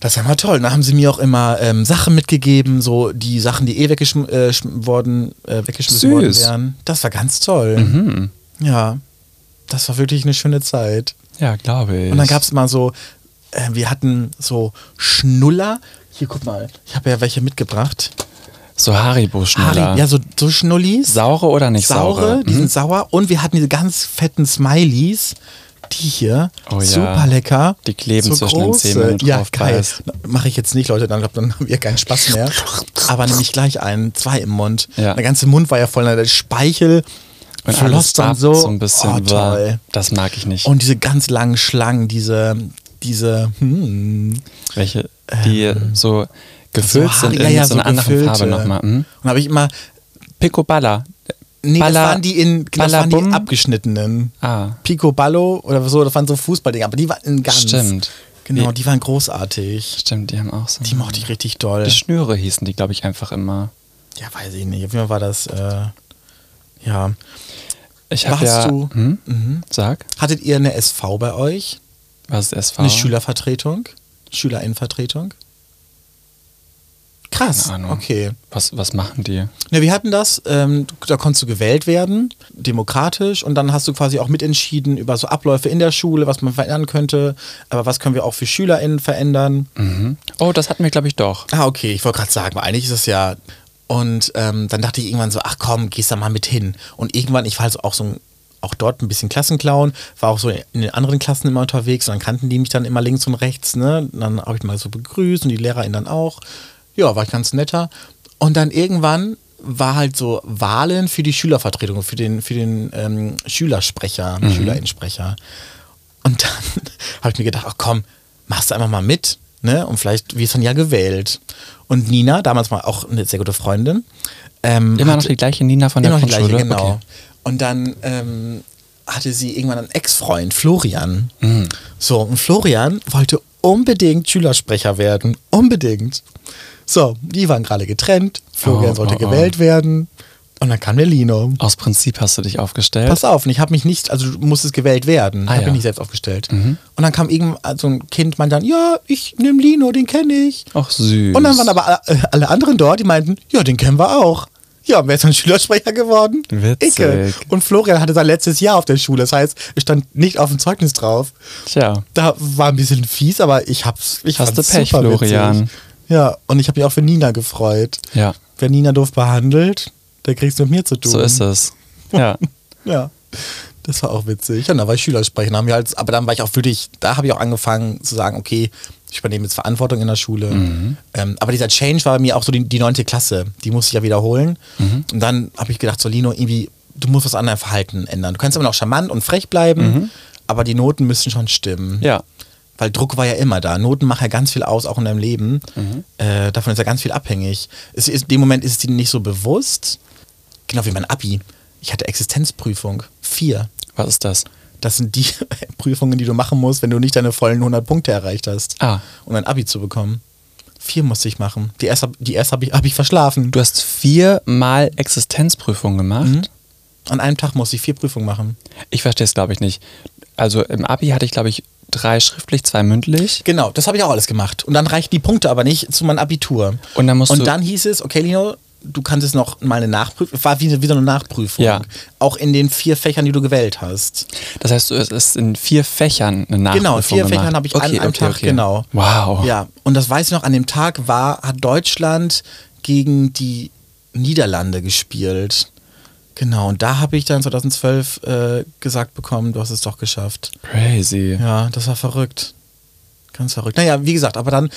Das war mal toll. Da haben sie mir auch immer ähm, Sachen mitgegeben, so die Sachen, die eh weggeschm äh, worden, äh, weggeschmissen Süß. worden wären. Das war ganz toll. Mhm. Ja, das war wirklich eine schöne Zeit. Ja, glaube ich. Und dann gab es immer so, äh, wir hatten so Schnuller. Hier, guck mal, ich habe ja welche mitgebracht. so Haribo-Schnuller. Ja, so, so Schnullis. Saure oder nicht saure? saure, die Mhm. sind sauer. Und wir hatten diese ganz fetten Smileys. Die hier, Oh ja. super lecker. Die kleben zwischen den Zähnen, du Ja, drauf geil. Mache ich jetzt nicht, Leute, dann, dann haben wir keinen Spaß mehr. Aber nämlich gleich einen, zwei im Mund. Ja. Der ganze Mund war ja voll, der Speichel Und alles dann so, so ein bisschen. oh, toll. Das mag ich nicht. Und diese ganz langen Schlangen, diese, diese, hm, Welche, die so gefüllt so sind in ja, ja, so einer so anderen gefüllte. Farbe nochmal. Hm? und habe ich immer, Picoballa. nee, Balla- das waren die in, das waren die abgeschnittenen. Ah, Picobello oder so, das waren so Fußballdinger, aber die waren in ganz. stimmt. Genau, Die- die waren großartig. Stimmt, die haben auch so. Die mochte ich richtig doll. Die Schnüre hießen die, glaube ich, einfach immer. Ja, weiß ich nicht. Auf jeden Fall war das, äh, ja. Ich habe ja. du- Hm? Mhm. Sag, Hattet ihr eine SV bei euch? Was ist SV? Eine Schülervertretung? Schülerinnenvertretung? Krass, okay. Was, was machen die? Ja, wir hatten das, ähm, da konntest du gewählt werden, demokratisch, und dann hast du quasi auch mitentschieden über so Abläufe in der Schule, was man verändern könnte, aber was können wir auch für SchülerInnen verändern. Mhm. Oh, das hatten wir, glaube ich, doch. Ah, okay, ich wollte gerade sagen, weil eigentlich ist es ja. Und ähm, dann dachte ich irgendwann so, ach komm, gehst da mal mit hin. Und irgendwann, ich war also auch so ein, auch dort ein bisschen Klassenclown, war auch so in den anderen Klassen immer unterwegs und dann kannten die mich dann immer links und rechts, ne? Dann habe ich mal so begrüßt und die LehrerInnen dann auch. Ja, war ich ganz netter. Und dann irgendwann war halt so Wahlen für die Schülervertretung, für den, für den ähm, Schülersprecher, Schülerinnensprecher. Und dann habe ich mir gedacht, ach komm, machst du einfach mal mit, ne? Und vielleicht wirst du dann ja gewählt. Und Nina, damals mal auch eine sehr gute Freundin, ähm, Immer noch die gleiche Nina von der immer noch die Grundschule. gleiche, genau. Okay. Und dann ähm, hatte sie irgendwann einen Ex-Freund, Florian. Mhm. So, und Florian wollte unbedingt Schülersprecher werden. Unbedingt. So, die waren gerade getrennt. Florian Oh, sollte oh, oh. gewählt werden. Und dann kam der Lino. Aus Prinzip hast du dich aufgestellt. Pass auf, ich habe mich nicht, also du musstest gewählt werden. Ah, habe ja. mich nicht selbst aufgestellt. Mhm. Und dann kam irgendwann so ein Kind, meinte dann, ja, ich nehme Lino, den kenne ich. Ach, süß. Und dann waren aber alle, alle anderen dort, die meinten, ja, den kennen wir auch. Ja, wer ist dann Schülersprecher geworden? Witzig. Icke. Und Florian hatte sein letztes Jahr auf der Schule. Das heißt, es stand nicht auf dem Zeugnis drauf. Tja, Da war ein bisschen fies, aber ich hab's. Ich Hast du Pech, super witzig. Florian. Ja, und ich habe mich auch für Nina gefreut. ja, Wer Nina doof behandelt, der kriegst du mit mir zu tun. so ist es. Ja. Ja, das war auch witzig. Und da war ich Schülersprecher. Dann haben wir halt, aber dann war ich auch wirklich, da habe ich auch angefangen zu sagen, okay, ich übernehme jetzt Verantwortung in der Schule. Mhm. Ähm, aber dieser Change war bei mir auch so die, neunte Klasse. Die musste ich ja wiederholen. Mhm. Und dann habe ich gedacht, so Lino, irgendwie, du musst was an deinem Verhalten ändern. Du kannst immer noch charmant und frech bleiben, aber die Noten müssen schon stimmen. Mhm. Ja. Weil Druck war ja immer da. Noten machen ja ganz viel aus, auch in deinem Leben. Mhm. Äh, davon ist ja ganz viel abhängig. Es ist, in dem Moment ist es dir nicht so bewusst. Genau wie mein Abi. Ich hatte Existenzprüfung. Vier. Was ist das? Das sind die Prüfungen, die du machen musst, wenn du nicht deine vollen 100 Punkte erreicht hast. Ah. Um ein Abi zu bekommen. Vier musste ich machen. Die erste, die erste habe ich, hab ich verschlafen. Du hast viermal Existenzprüfung gemacht. Mhm. An einem Tag musste ich vier Prüfungen machen. Ich verstehe es, glaube ich, nicht. Also im Abi hatte ich, glaube ich, drei schriftlich, zwei mündlich. Genau, das habe ich auch alles gemacht. Und dann reichten die Punkte aber nicht zu meinem Abitur. Und dann musst du- Und dann hieß es, okay, Lino, du kannst jetzt noch mal eine Nachprüfung, war wieder, wieder eine Nachprüfung. Ja. Auch in den vier Fächern, die du gewählt hast. Das heißt, es ist in vier Fächern eine Nachprüfung Genau, vier gemacht. Fächern habe ich an okay, einem okay, Tag, okay. genau. Wow. Ja, und das weiß ich noch, an dem Tag war, hat Deutschland gegen die Niederlande gespielt. Genau, und da habe ich dann 2012 äh, gesagt bekommen, du hast es doch geschafft. Crazy. Ja, das war verrückt. Ganz verrückt. Naja, wie gesagt, aber dann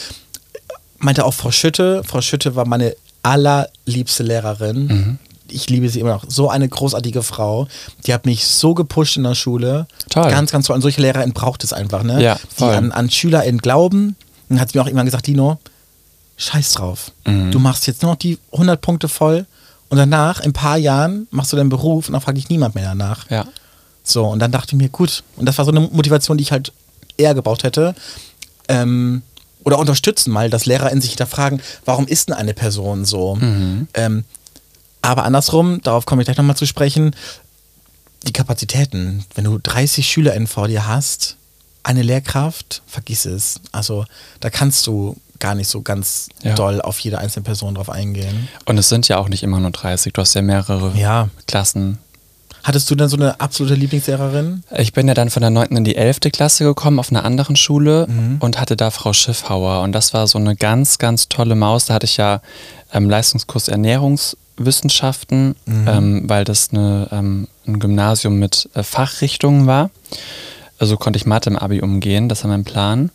meinte auch Frau Schütte, Frau Schütte war meine allerliebste Lehrerin. Mhm. Ich liebe sie immer noch. So eine großartige Frau. Die hat mich so gepusht in der Schule. Toll. Ganz, ganz toll. Und solche LehrerInnen braucht es einfach, ne? Ja, Die voll. an, an SchülerInnen glauben. Dann hat sie mir auch irgendwann gesagt, Dino, scheiß drauf. Mhm. Du machst jetzt nur noch die 100 Punkte voll und danach, in ein paar Jahren, machst du deinen Beruf und dann fragt dich niemand mehr danach. Ja. So, und dann dachte ich mir, gut. Und das war so eine Motivation, die ich halt eher gebraucht hätte. Ähm, oder unterstützen mal, dass LehrerInnen sich hinterfragen, warum ist denn eine Person so? Ähm, aber andersrum, darauf komme ich gleich nochmal zu sprechen, die Kapazitäten. Wenn du 30 SchülerInnen vor dir hast, eine Lehrkraft, vergiss es. Also da kannst du gar nicht so ganz Ja. doll auf jede einzelne Person drauf eingehen. Und es sind ja auch nicht immer nur 30. Du hast ja mehrere Ja. Klassen. Hattest du denn so eine absolute Lieblingslehrerin? Ich bin ja dann von der 9. in die 11. Klasse gekommen auf einer anderen Schule Mhm. und hatte da Frau Schiffhauer. Und das war so eine ganz, ganz tolle Maus. Da hatte ich ja ähm, Leistungskurs Ernährungswissenschaften, Mhm. ähm, weil das eine, ähm, ein Gymnasium mit äh, Fachrichtungen war. Also konnte ich Mathe im Abi umgehen, das war mein Plan.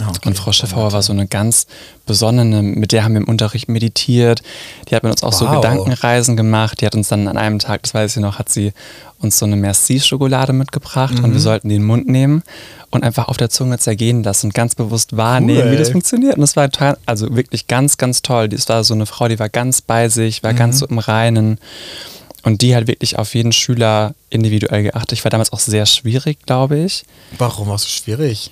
Ah, okay. Und Frau Schiffauer war so eine ganz besondere, mit der haben wir im Unterricht meditiert. Die hat mit uns auch so Wow. Gedankenreisen gemacht. Die hat uns dann an einem Tag, das weiß ich noch, hat sie uns so eine Merci-Schokolade mitgebracht und wir Mhm. sollten die in den Mund nehmen und einfach auf der Zunge zergehen lassen und ganz bewusst wahrnehmen, Cool. wie das funktioniert. Und das war total, also wirklich ganz, ganz toll. Das war so eine Frau, die war ganz bei sich, war Mhm. ganz so im Reinen. Und die hat wirklich auf jeden Schüler individuell geachtet. Ich war damals auch sehr schwierig, glaube ich. Warum war es so schwierig?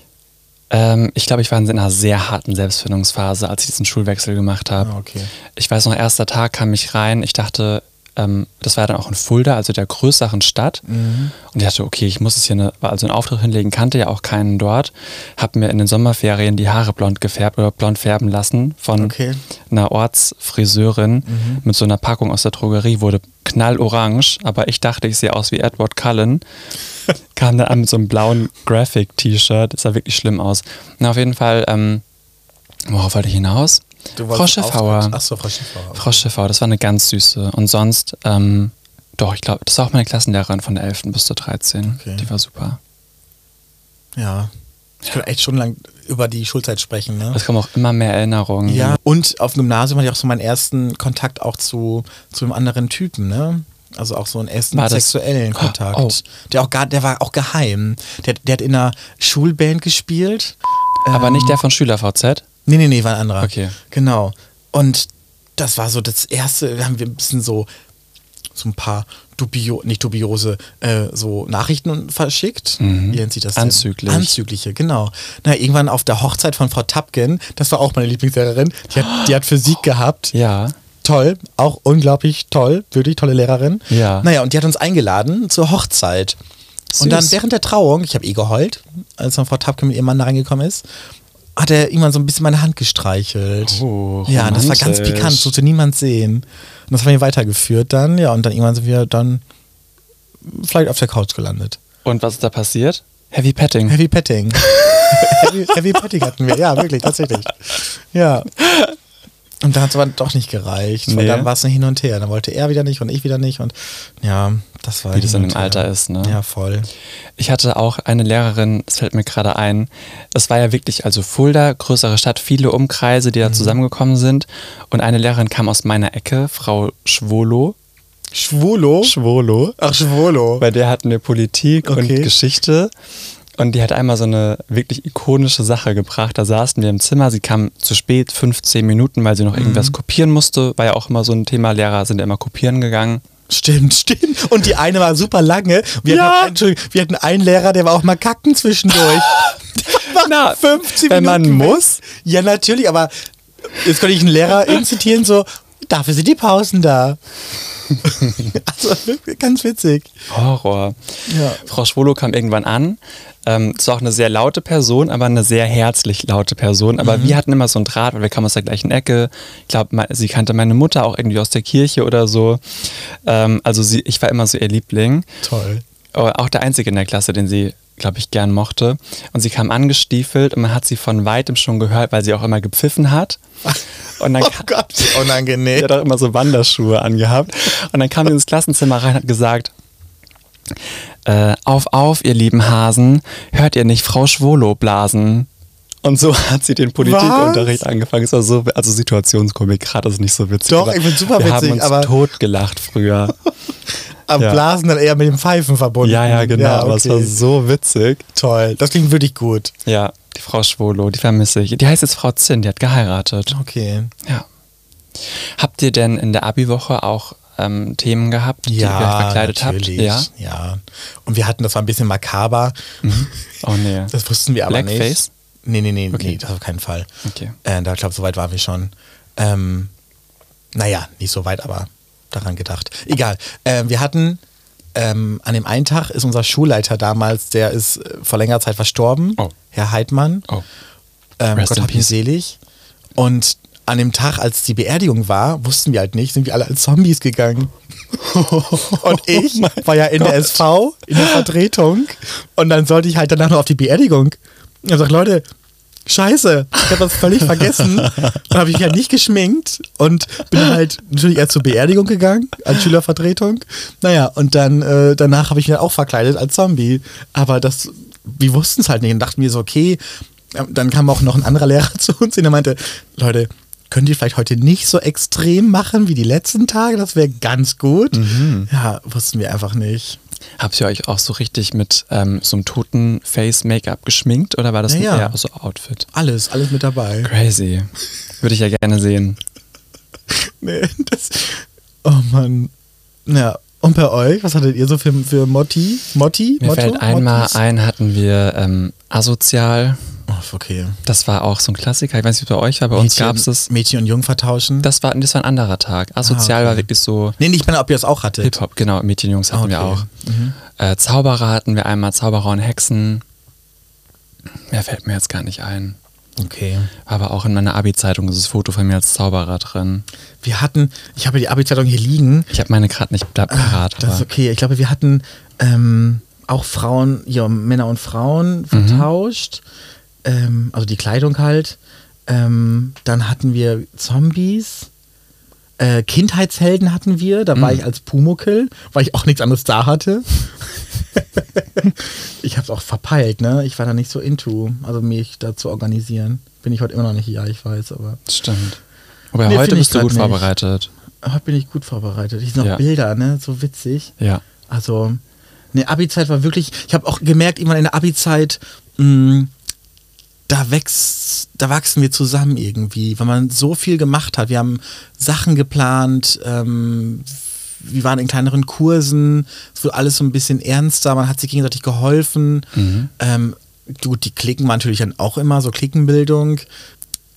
Ähm, ich glaube, ich war in einer sehr harten Selbstfindungsphase, als ich diesen Schulwechsel gemacht habe. Ah, okay. Ich weiß noch, erster Tag kam ich rein. Ich dachte, ähm, das war dann auch in Fulda, also der größeren Stadt. Mhm. Und ich dachte, okay, ich muss es hier eine, also einen Auftritt hinlegen, kannte ja auch keinen dort. Hab mir in den Sommerferien die Haare blond gefärbt oder blond färben lassen von Okay. einer Ortsfriseurin mit so einer Packung aus der Drogerie, wurde knallorange, aber ich dachte, ich sehe aus wie Edward Cullen. Kam dann an mit so einem blauen Graphic-T-Shirt, das sah wirklich schlimm aus. Na, auf jeden Fall, ähm, worauf wollte ich hinaus? Du Frau wolltest Schiffauer. Auftritt- Ach so, Frau Schiffauer. Frau Schiffauer, das war eine ganz süße. Und sonst, ähm, doch, ich glaube, das war auch meine Klassenlehrerin von der 11. bis zur 13. Okay. Die war super. Ja. Ich könnte echt schon lang über die Schulzeit sprechen, ne? Es kommen auch immer mehr Erinnerungen. Ja, und auf dem Gymnasium hatte ich auch so meinen ersten Kontakt auch zu, zu einem anderen Typen, ne? Also auch so einen ersten War das- sexuellen Kontakt. Oh. Der auch gar, der war auch geheim. Der, der hat in einer Schulband gespielt. Aber Ähm, nicht der von SchülerVZ? Nee, nee, nee, war ein anderer. Okay. Genau. Und das war so das erste, da haben wir ein bisschen so, so ein paar dubio, nicht dubiose, äh, so Nachrichten verschickt. Mhm. Wie nennt sich das denn? Anzüglich. Anzügliche, genau. Na, irgendwann auf der Hochzeit von Frau Tapken, das war auch meine Lieblingslehrerin, die hat, die hat Physik gehabt. Ja. Toll, auch unglaublich toll, wirklich tolle Lehrerin. Ja. Naja, und die hat uns eingeladen zur Hochzeit. Süß. Und dann während der Trauung, ich habe eh geheult, als dann Frau Tapke mit ihrem Mann da reingekommen ist, hat er irgendwann so ein bisschen meine Hand gestreichelt. Oh, ja, das war ganz romantisch. pikant, das durfte niemand sehen. Und das haben wir weitergeführt dann, ja, und dann irgendwann sind wir dann vielleicht auf der Couch gelandet. Und was ist da passiert? Heavy Petting. Heavy Petting. Heavy, Heavy Petting hatten wir, ja, wirklich, tatsächlich. Ja. Und dann hat es aber doch nicht gereicht, weil Nee. dann war es ein Hin und Her. Dann wollte er wieder nicht und ich wieder nicht und ja, das war Wie das in und dem. Alter ist, ne? Ja, voll. Ich hatte auch eine Lehrerin, das fällt mir gerade ein. Das war ja wirklich, also Fulda, größere Stadt, viele Umkreise, die da zusammengekommen sind. Und eine Lehrerin kam aus meiner Ecke, Frau Schwolo. Schwulo? Schwolo. Ach, Schwulo. Bei der hatten wir Politik und Okay. Geschichte. Und die hat einmal so eine wirklich ikonische Sache gebracht. Da saßen wir im Zimmer, sie kam zu spät, 15 Minuten, weil sie noch irgendwas kopieren musste. War ja auch immer so ein Thema, Lehrer sind ja immer kopieren gegangen. Stimmt, stimmt. Und die eine war super lange. Wir, Ja. hatten, Entschuldigung, wir hatten einen Lehrer, der war auch mal kacken zwischendurch. Na, 15 wenn man Minuten weg. muss. Ja, natürlich, aber jetzt könnte ich einen Lehrer zitieren, so, dafür sind die Pausen da. also ganz witzig. Horror. Ja. Frau Schwolo kam irgendwann an. Ähm, ist auch eine sehr laute Person, aber eine sehr herzlich laute Person. Aber Mhm. wir hatten immer so einen Draht, weil wir kamen aus der gleichen Ecke. Ich glaube, sie kannte meine Mutter auch irgendwie aus der Kirche oder so. Ähm, also sie, ich war immer so ihr Liebling. Toll. Aber auch der Einzige in der Klasse, den sie, glaube ich, gern mochte. Und sie kam angestiefelt und man hat sie von weitem schon gehört, weil sie auch immer gepfiffen hat. Und dann Oh Gott, Sie unangenehm. hat auch immer so Wanderschuhe angehabt. Und dann kam sie ins Klassenzimmer rein und hat gesagt, äh, auf, auf, ihr lieben Hasen, hört ihr nicht Frau Schwolo blasen? Und so hat sie den Politikunterricht angefangen. Es war so, also Situationskomik, gerade ist nicht so witzig. Doch, ich find's super wir haben witzig, uns aber- totgelacht früher. Am Ja. Blasen dann eher mit dem Pfeifen verbunden. ja, ja, genau, aber es war okay. so witzig. Toll. Das klingt wirklich gut. Ja, die Frau Schwolo, die vermisse ich. Die heißt jetzt Frau Zinn, die hat geheiratet. Okay. Ja. Habt ihr denn in der Abi-Woche auch ähm, Themen gehabt, die ihr Ja, verkleidet natürlich. habt? Ja. ja. Und wir hatten, das war ein bisschen makaber. Oh nee. Das wussten wir aber Blackface? nicht. Nee, nee, nee, Okay. nee, das auf keinen Fall. Okay. Äh, da, ich glaube, so weit waren wir schon. Ähm, naja, nicht so weit, aber daran gedacht. Egal. Äh, wir hatten ähm, an dem einen Tag ist unser Schulleiter damals, der ist äh, vor längerer Zeit verstorben, Oh. Herr Heidmann. Oh. Ähm, Gott hab ihn selig. Und an dem Tag, als die Beerdigung war, wussten wir halt nicht, sind wir alle als Zombies gegangen. und ich war ja in der SV, in der Vertretung. Und dann sollte ich halt danach noch auf die Beerdigung. Und ich sag, Leute, scheiße, ich habe das völlig vergessen. Dann habe ich mich halt nicht geschminkt und bin halt natürlich erst zur Beerdigung gegangen, als Schülervertretung. Naja, und dann äh, danach habe ich mich halt auch verkleidet als Zombie. Aber das, wir wussten es halt nicht und dachten mir so, okay, dann kam auch noch ein anderer Lehrer zu uns und der meinte, Leute, könnt ihr vielleicht heute nicht so extrem machen wie die letzten Tage? Das wäre ganz gut. Mhm. Ja, wussten wir einfach nicht. Habt ihr euch auch so richtig mit ähm, so einem toten Face-Make-up geschminkt oder war das Ja, ja. eher so Outfit? Alles, alles mit dabei. Crazy. Würde ich ja gerne sehen. Nee, das. Oh Mann. Ja. Und bei euch, was hattet ihr so für, für Motti? Motti? Mir Motto? fällt einmal Mottis? ein, hatten wir ähm, asozial. Okay. Das war auch so ein Klassiker. Ich weiß nicht, wie es bei euch war. Bei uns Mädchen- gab es das. Mädchen und Jung vertauschen. Das war, das war ein anderer Tag. Asozial Ah, okay. war wirklich so nee, ich meine, ob ihr das auch hattet. Hip-Hop, genau. Mädchenjungs hatten wir Okay. auch. Äh, Zauberer hatten wir einmal, Zauberer und Hexen. Mehr fällt mir jetzt gar nicht ein. Okay. Aber auch in meiner Abi-Zeitung ist das Foto von mir als Zauberer drin. Wir hatten, ich habe die Abi-Zeitung hier liegen. Ich habe meine gerade nicht da parat. Das ist okay. Ich glaube, wir hatten ähm, auch Frauen, ja, Männer und Frauen vertauscht. Ähm, also die Kleidung halt. Ähm, dann hatten wir Zombies. Äh, Kindheitshelden hatten wir. Da war ich als Pumuckel, weil ich auch nichts anderes da hatte. ich habe es auch verpeilt, ne? Ich war da nicht so into, also mich da zu organisieren. Bin ich heute immer noch nicht hier, ich weiß, aber stimmt. Wobei Nee, heute bist du gut nicht. vorbereitet. heute bin ich gut vorbereitet. Ich sind noch Ja. Bilder, ne? So witzig. Ja. Also, ne, Abi-Zeit war wirklich, ich habe auch gemerkt, irgendwann in der Abi-Zeit, mh, da wächst, da wachsen wir zusammen irgendwie, weil man so viel gemacht hat. Wir haben Sachen geplant, ähm, wir waren in kleineren Kursen, es wurde alles so ein bisschen ernster, man hat sich gegenseitig geholfen. Ähm, gut, die Klicken waren natürlich dann auch immer so Klickenbildung.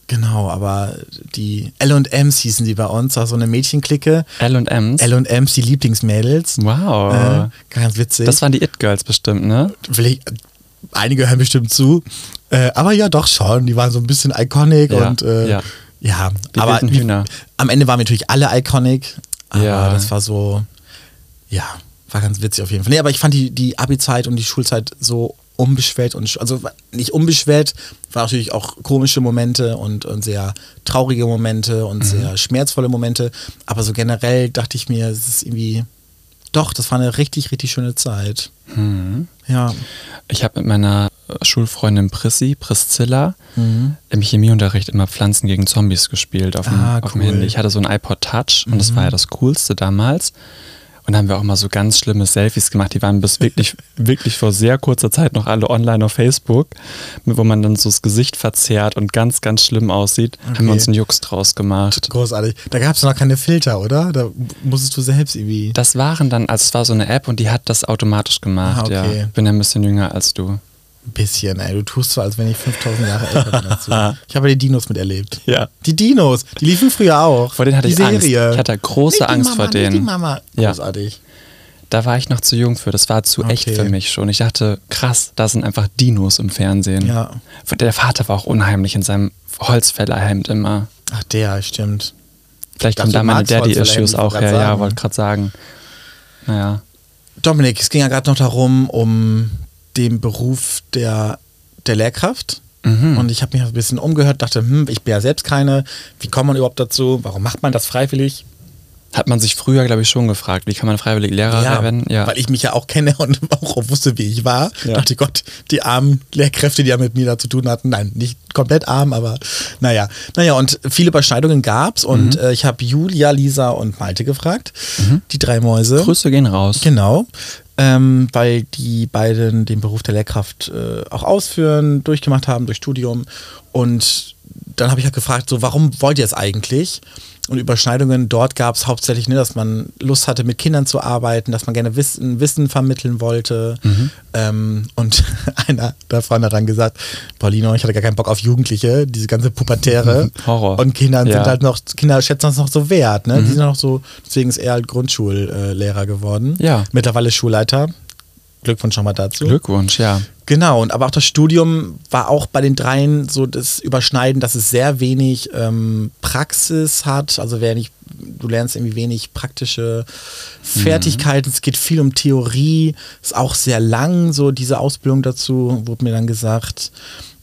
Genau, aber die L&Ms hießen sie bei uns, war so eine Mädchenklicke. L&M's. L&Ms, die Lieblingsmädels. wow. Äh, ganz witzig. das waren die It-Girls bestimmt, ne? Will ich, einige hören bestimmt zu. Äh, aber ja, doch schon. Die waren so ein bisschen iconic Ja, und äh, ja. ja. Aber wie- am Ende waren wir natürlich alle iconic. Aber Ja. das war so, ja, war ganz witzig auf jeden Fall. Nee, aber ich fand die, die Abi-Zeit und die Schulzeit so unbeschwert und also nicht unbeschwert, war natürlich auch komische Momente und, und sehr traurige Momente Mhm. und sehr schmerzvolle Momente. Aber so generell dachte ich mir, es ist irgendwie, doch, das war eine richtig, richtig schöne Zeit. Mhm. Ja. Ich habe mit meiner Schulfreundin Prissi, Priscilla, im Chemieunterricht immer Pflanzen gegen Zombies gespielt auf dem, Ah, auf dem cool. Handy. Ich hatte so ein iPod Touch und das war ja das Coolste damals. Und da haben wir auch mal so ganz schlimme Selfies gemacht. Die waren bis wirklich, wirklich vor sehr kurzer Zeit noch alle online auf Facebook, wo man dann so das Gesicht verzerrt und ganz, ganz schlimm aussieht. Haben Okay. wir uns einen Jux draus gemacht. Großartig. Da gab es noch keine Filter, oder? Da musstest du selbst irgendwie. Das waren dann, also es war so eine App und die hat das automatisch gemacht, Ah, okay. ja. Bin ja ein bisschen jünger als du. Ein bisschen, ey. Du tust so, als wenn ich 5000 Jahre älter bin als du. Ich habe die Dinos miterlebt. Ja. Die Dinos, die liefen früher auch. Vor denen hatte die ich Angst. Serie. Ich hatte große die Angst Mama, vor denen. Die Mama. Ja. Großartig. Da war ich noch zu jung für, das war zu echt Okay. für mich schon. Ich dachte, krass, da sind einfach Dinos im Fernsehen. Ja. Der Vater war auch unheimlich in seinem Holzfällerhemd immer. Ach, der, stimmt. Vielleicht kommen da meine Daddy-Issues auch her. Ja, wollte gerade sagen. Naja. Dominik, es ging ja gerade noch darum, um den Beruf der, der Lehrkraft. Mhm. Und ich habe mich ein bisschen umgehört, dachte, hm, ich bin ja selbst keine. Wie kommt man überhaupt dazu? Warum macht man das freiwillig? Hat man sich früher, glaube ich, schon gefragt, wie kann man freiwillig Lehrer werden? Ja. Weil ich mich ja auch kenne und auch wusste, wie ich war. Ja. Dachte Gott, die armen Lehrkräfte, die ja mit mir da zu tun hatten. Nein, nicht komplett arm, aber naja. Naja, und viele Überschneidungen gab's und Mhm. äh, ich habe Julia, Lisa und Malte gefragt. Die drei Mäuse. Grüße gehen raus. Genau. Ähm, weil die beiden den Beruf der Lehrkraft äh, auch ausführen, durchgemacht haben durch Studium. Und dann habe ich halt gefragt, so, warum wollt ihr es eigentlich? Und Überschneidungen dort gab es hauptsächlich, ne, dass man Lust hatte, mit Kindern zu arbeiten, dass man gerne Wissen, Wissen vermitteln wollte. Ähm, und einer davon hat dann gesagt, Paulino, ich hatte gar keinen Bock auf Jugendliche, diese ganze Pubertäre. Horror. Und Kinder Ja. sind halt noch, Kinder schätzen das noch so wert, ne? Die sind noch so, deswegen ist er halt Grundschullehrer geworden. Ja. Mittlerweile Schulleiter. Glückwunsch nochmal dazu. Glückwunsch, ja. Genau, und aber auch das Studium war auch bei den dreien so das Überschneiden, dass es sehr wenig ähm, Praxis hat. Also wer nicht, du lernst irgendwie wenig praktische Fertigkeiten. Es geht viel um Theorie. Ist auch sehr lang, so diese Ausbildung dazu, wurde mir dann gesagt.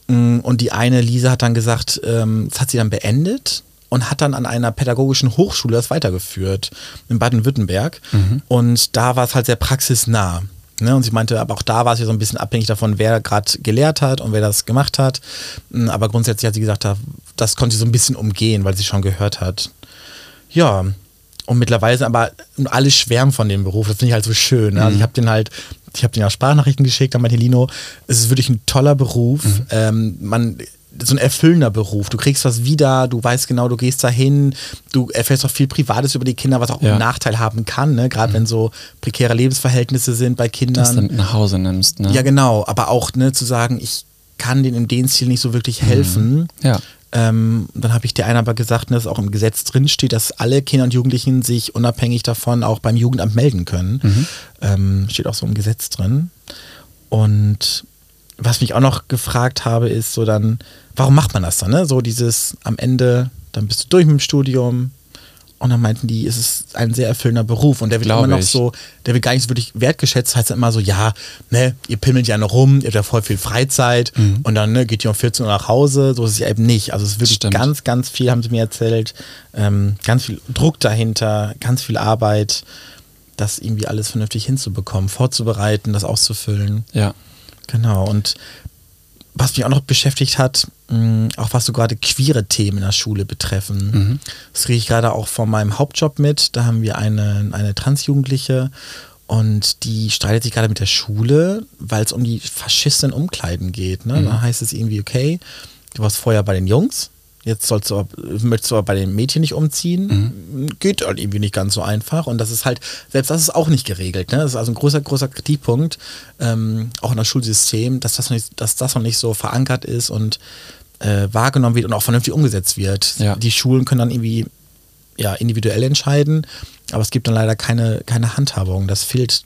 Mm, Und die eine, Lisa, hat dann gesagt, ähm, das hat sie dann beendet und hat dann an einer pädagogischen Hochschule das weitergeführt in Baden-Württemberg. Und da war es halt sehr praxisnah. Ne? Und sie meinte, aber auch da war es ja so ein bisschen abhängig davon, wer gerade gelehrt hat und wer das gemacht hat. Mm, Aber grundsätzlich hat sie gesagt, da- das konnte sie so ein bisschen umgehen, weil sie schon gehört hat. Ja, und mittlerweile sind aber alle schwärmen von dem Beruf. Das finde ich halt so schön. Ne? Also ich habe den halt, ich habe den ja Sprachnachrichten geschickt an Lino. Es ist wirklich ein toller Beruf. Ähm, man so ein erfüllender Beruf. Du kriegst was wieder, du weißt genau, du gehst dahin, du erfährst auch viel Privates über die Kinder, was auch Ja. einen Nachteil haben kann, ne? gerade wenn so prekäre Lebensverhältnisse sind bei Kindern. Das dann mit nach Hause nimmst, ne? Ja, genau, aber auch ne, zu sagen, ich kann denen in dem Stil nicht so wirklich helfen. Ja. Ähm, dann habe ich dir einer aber gesagt, ne, dass auch im Gesetz drin steht, dass alle Kinder und Jugendlichen sich unabhängig davon auch beim Jugendamt melden können. Ähm, steht auch so im Gesetz drin. Und was mich auch noch gefragt habe, ist so dann, warum macht man das dann? Ne? So dieses am Ende, dann bist du durch mit dem Studium. Und dann meinten die, es ist ein sehr erfüllender Beruf und der wird Glaube immer noch ich. so, der wird gar nicht so wirklich wertgeschätzt. Heißt ja immer so, ja, ne, ihr pimmelt ja noch rum, ihr habt ja voll viel Freizeit und dann ne, geht ihr um 14 Uhr nach Hause. So ist es ja eben nicht. Also es ist wirklich Stimmt. ganz, ganz viel, haben sie mir erzählt. Ähm, ganz viel Druck dahinter, ganz viel Arbeit, das irgendwie alles vernünftig hinzubekommen, vorzubereiten, das auszufüllen. Ja. Genau. Und was mich auch noch beschäftigt hat, mh, auch was so gerade queere Themen in der Schule betreffen. Das kriege ich gerade auch von meinem Hauptjob mit. Da haben wir eine, eine Transjugendliche und die streitet sich gerade mit der Schule, weil es um die Faschisten Umkleiden geht. Ne? Da heißt es irgendwie, okay, du warst vorher bei den Jungs, jetzt sollst du, aber- möchtest du aber bei den Mädchen nicht umziehen. Geht halt irgendwie nicht ganz so einfach. Und das ist halt, selbst das ist auch nicht geregelt. Ne? Das ist also ein großer, großer Kritikpunkt, ähm, auch in das Schulsystem, dass das, noch nicht, dass das noch nicht so verankert ist und äh, wahrgenommen wird und auch vernünftig umgesetzt wird. Ja. Die Schulen können dann irgendwie ja, individuell entscheiden, aber es gibt dann leider keine, keine Handhabung. Das fehlt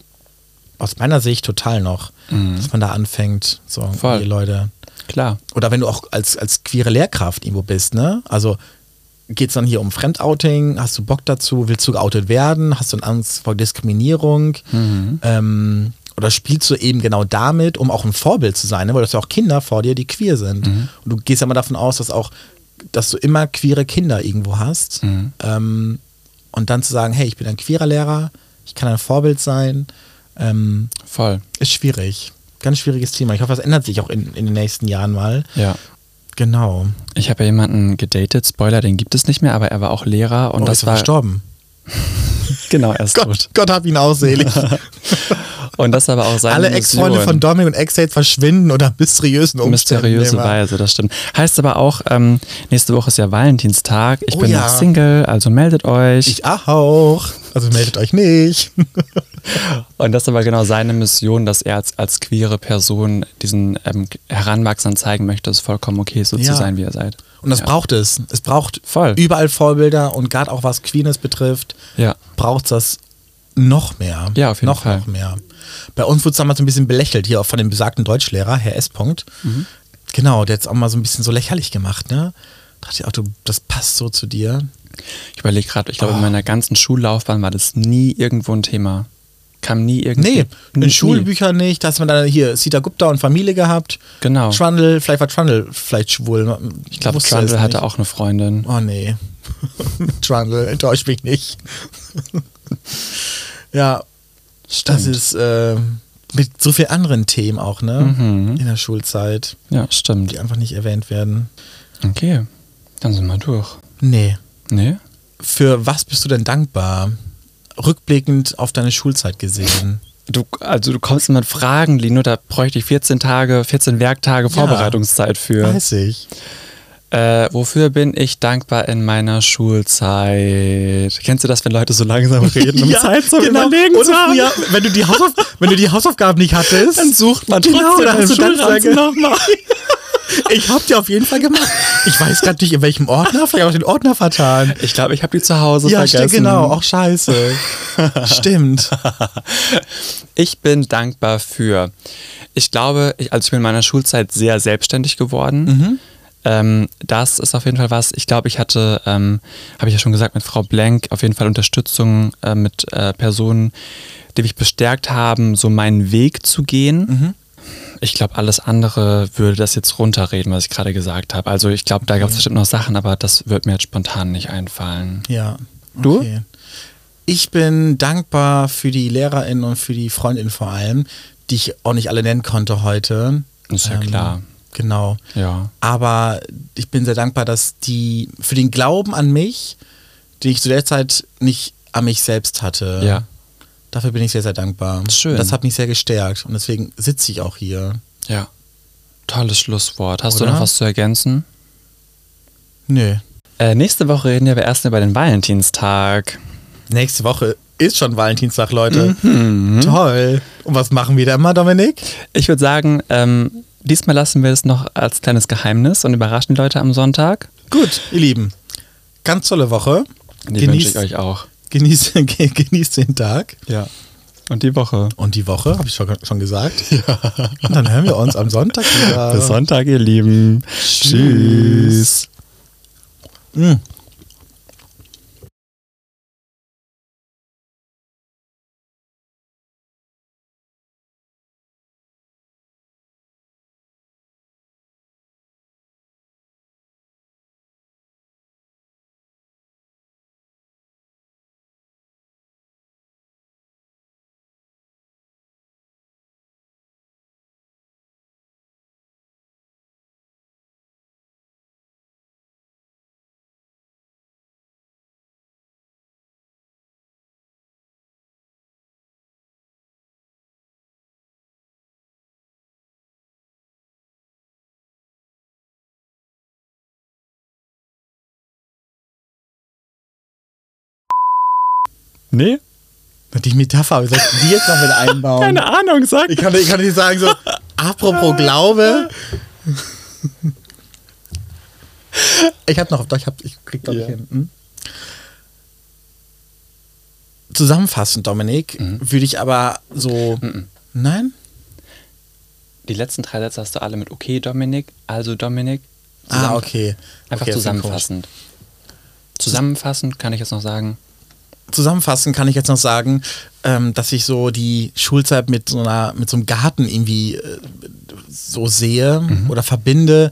aus meiner Sicht total noch, dass man da anfängt, so Voll. die Leute. Klar. Oder wenn du auch als, als queere Lehrkraft irgendwo bist, ne? Also geht es dann hier um Fremdouting? Hast du Bock dazu? Willst du geoutet werden? Hast du Angst vor Diskriminierung? Ähm, oder spielst du eben genau damit, um auch ein Vorbild zu sein, ne? weil du hast ja auch Kinder vor dir, die queer sind. Und du gehst ja mal davon aus, dass auch, dass du immer queere Kinder irgendwo hast. Ähm, und dann zu sagen, hey, ich bin ein queerer Lehrer, ich kann ein Vorbild sein, ähm, Voll. ist schwierig. Ganz schwieriges Thema. Ich hoffe, das ändert sich auch in, in den nächsten Jahren mal. Ja. Genau. Ich habe ja jemanden gedatet, Spoiler, den gibt es nicht mehr, aber er war auch Lehrer und Und das ist er war verstorben. genau er ist tot. Gott, Gott hab ihn ausselig. Und das aber auch seine Alle Ex-Freunde von Dominik und Ex-Dates verschwinden unter mysteriösen Umständen. Mysteriöse. Weise, das stimmt. Heißt aber auch, ähm, nächste Woche ist ja Valentinstag. Ich Oh bin ja. noch Single, also meldet euch. Ich auch. Also meldet euch nicht. Und das ist aber genau seine Mission, dass er als, als queere Person diesen ähm, Heranwachsenden zeigen möchte, dass es vollkommen okay ist, so Ja. zu sein, wie ihr seid. Und das Ja. braucht es. Es braucht Voll. überall Vorbilder und gerade auch was Queerness betrifft, Ja. braucht es das noch mehr. Ja, auf jeden noch, Fall. Noch mehr. Bei uns wurde es damals ein bisschen belächelt, hier auch von dem besagten Deutschlehrer, Herr S. Punkt. Mhm. Genau, der hat es auch mal so ein bisschen so lächerlich gemacht, ne? Da dachte ich auch, du, das passt so zu dir. Ich überlege gerade, ich glaube, Oh. in meiner ganzen Schullaufbahn war das nie irgendwo ein Thema. Kam nie irgendwie. Nee, in nie, Schulbüchern nicht. Da hast man dann hier Sita Gupta und Familie gehabt. Genau. Trundle, vielleicht war Trundle vielleicht schwul. Ich glaube, Trundle hatte auch eine Freundin. Oh nee. Trundle, enttäuscht mich nicht. ja, das Stimmt. ist äh, mit so vielen anderen Themen auch, ne? Mhm. In der Schulzeit, Ja, stimmt. die einfach nicht erwähnt werden. Okay, dann sind wir durch. Nee. Nee? Für was bist du denn dankbar? Rückblickend auf deine Schulzeit gesehen. Du, also du kommst mit Fragen, Lino, da bräuchte ich 14 Tage, 14 Werktage Vorbereitungszeit für. Weiß ich. Äh, wofür bin ich dankbar in meiner Schulzeit? Kennst du das, wenn Leute so langsam reden, um Zeit zum Überlegen genau. Oder zu haben? früher, wenn du, die Hausauf wenn du die Hausaufgaben nicht hattest, Dann sucht man Genau, trotzdem im du dann Schulranzen nochmal. Ich hab die auf jeden Fall gemacht. Ich weiß gerade nicht, in welchem Ordner. Vielleicht habe ich den Ordner vertan. Ich glaube, ich habe die zu Hause Ja, vergessen. stimmt, genau. Auch scheiße. stimmt. Ich bin dankbar für. Ich glaube, ich, also ich bin in meiner Schulzeit sehr selbstständig geworden. Mhm. Ähm, das ist auf jeden Fall was. Ich glaube, ich hatte, ähm, habe ich ja schon gesagt, mit Frau Blank auf jeden Fall Unterstützung äh, mit äh, Personen, die mich bestärkt haben, so meinen Weg zu gehen. Mhm. Ich glaube, alles andere würde das jetzt runterreden, was ich gerade gesagt habe. Also ich glaube, da gab es bestimmt noch Sachen, aber das wird mir jetzt spontan nicht einfallen. Ja. Du? Okay. Ich bin dankbar für die LehrerInnen und für die FreundInnen vor allem, die ich auch nicht alle nennen konnte heute. Ist ja klar. Genau. Ja. Aber ich bin sehr dankbar, dass die für den Glauben an mich, den ich zu der Zeit nicht an mich selbst hatte. Ja. Dafür bin ich sehr, sehr dankbar. Schön. Das hat mich sehr gestärkt und deswegen sitze ich auch hier. Ja. Tolles Schlusswort. Hast du Oder? noch was zu ergänzen? Nö. Äh, nächste Woche reden wir erst über den Valentinstag. Nächste Woche ist schon Valentinstag, Leute. Mhm. Toll. Und was machen wir da immer, Dominik? Ich würde sagen, ähm, diesmal lassen wir es noch als kleines Geheimnis und überraschen die Leute am Sonntag. Gut, ihr Lieben. Ganz tolle Woche. Die wünsche ich euch auch. Genießt, ge- genießt den Tag. Ja. Und die Woche. Und die Woche, habe ich schon, schon gesagt. Ja. Und dann hören wir uns am Sonntag wieder. Bis Sonntag, ihr Lieben. Tschüss. Mm. Nee? Die Metapher, wie soll ich die jetzt noch mit einbauen? Keine Ahnung, sag. Ich kann, ich kann nicht sagen, so, apropos Glaube. Ich habe noch, doch, ich, hab, ich krieg doch Ja. nicht hin. Hm? Zusammenfassend, Dominik, würde ich aber so. Nein? Die letzten drei Sätze hast du alle mit okay, Dominik, also Dominik. Ah, okay. Einfach okay, zusammenfassend. Zusammenfassend kann ich jetzt noch sagen. Zusammenfassend kann ich jetzt noch sagen, ähm, dass ich so die Schulzeit mit so einer, mit so einem Garten irgendwie äh, so sehe oder verbinde,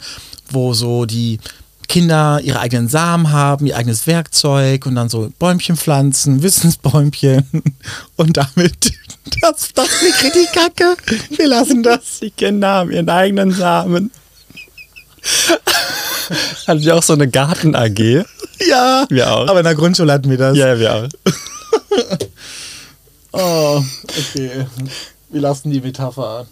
wo so die Kinder ihre eigenen Samen haben, ihr eigenes Werkzeug und dann so Bäumchen pflanzen, Wissensbäumchen und damit das, das klingt richtig kacke. Wir lassen das. Die Kinder haben ihren eigenen Samen. Hatten wir auch so eine Garten-AG? Ja, Wir auch. aber in der Grundschule hatten wir das. Ja, wir auch. Oh, okay. Wir lassen die Metapher.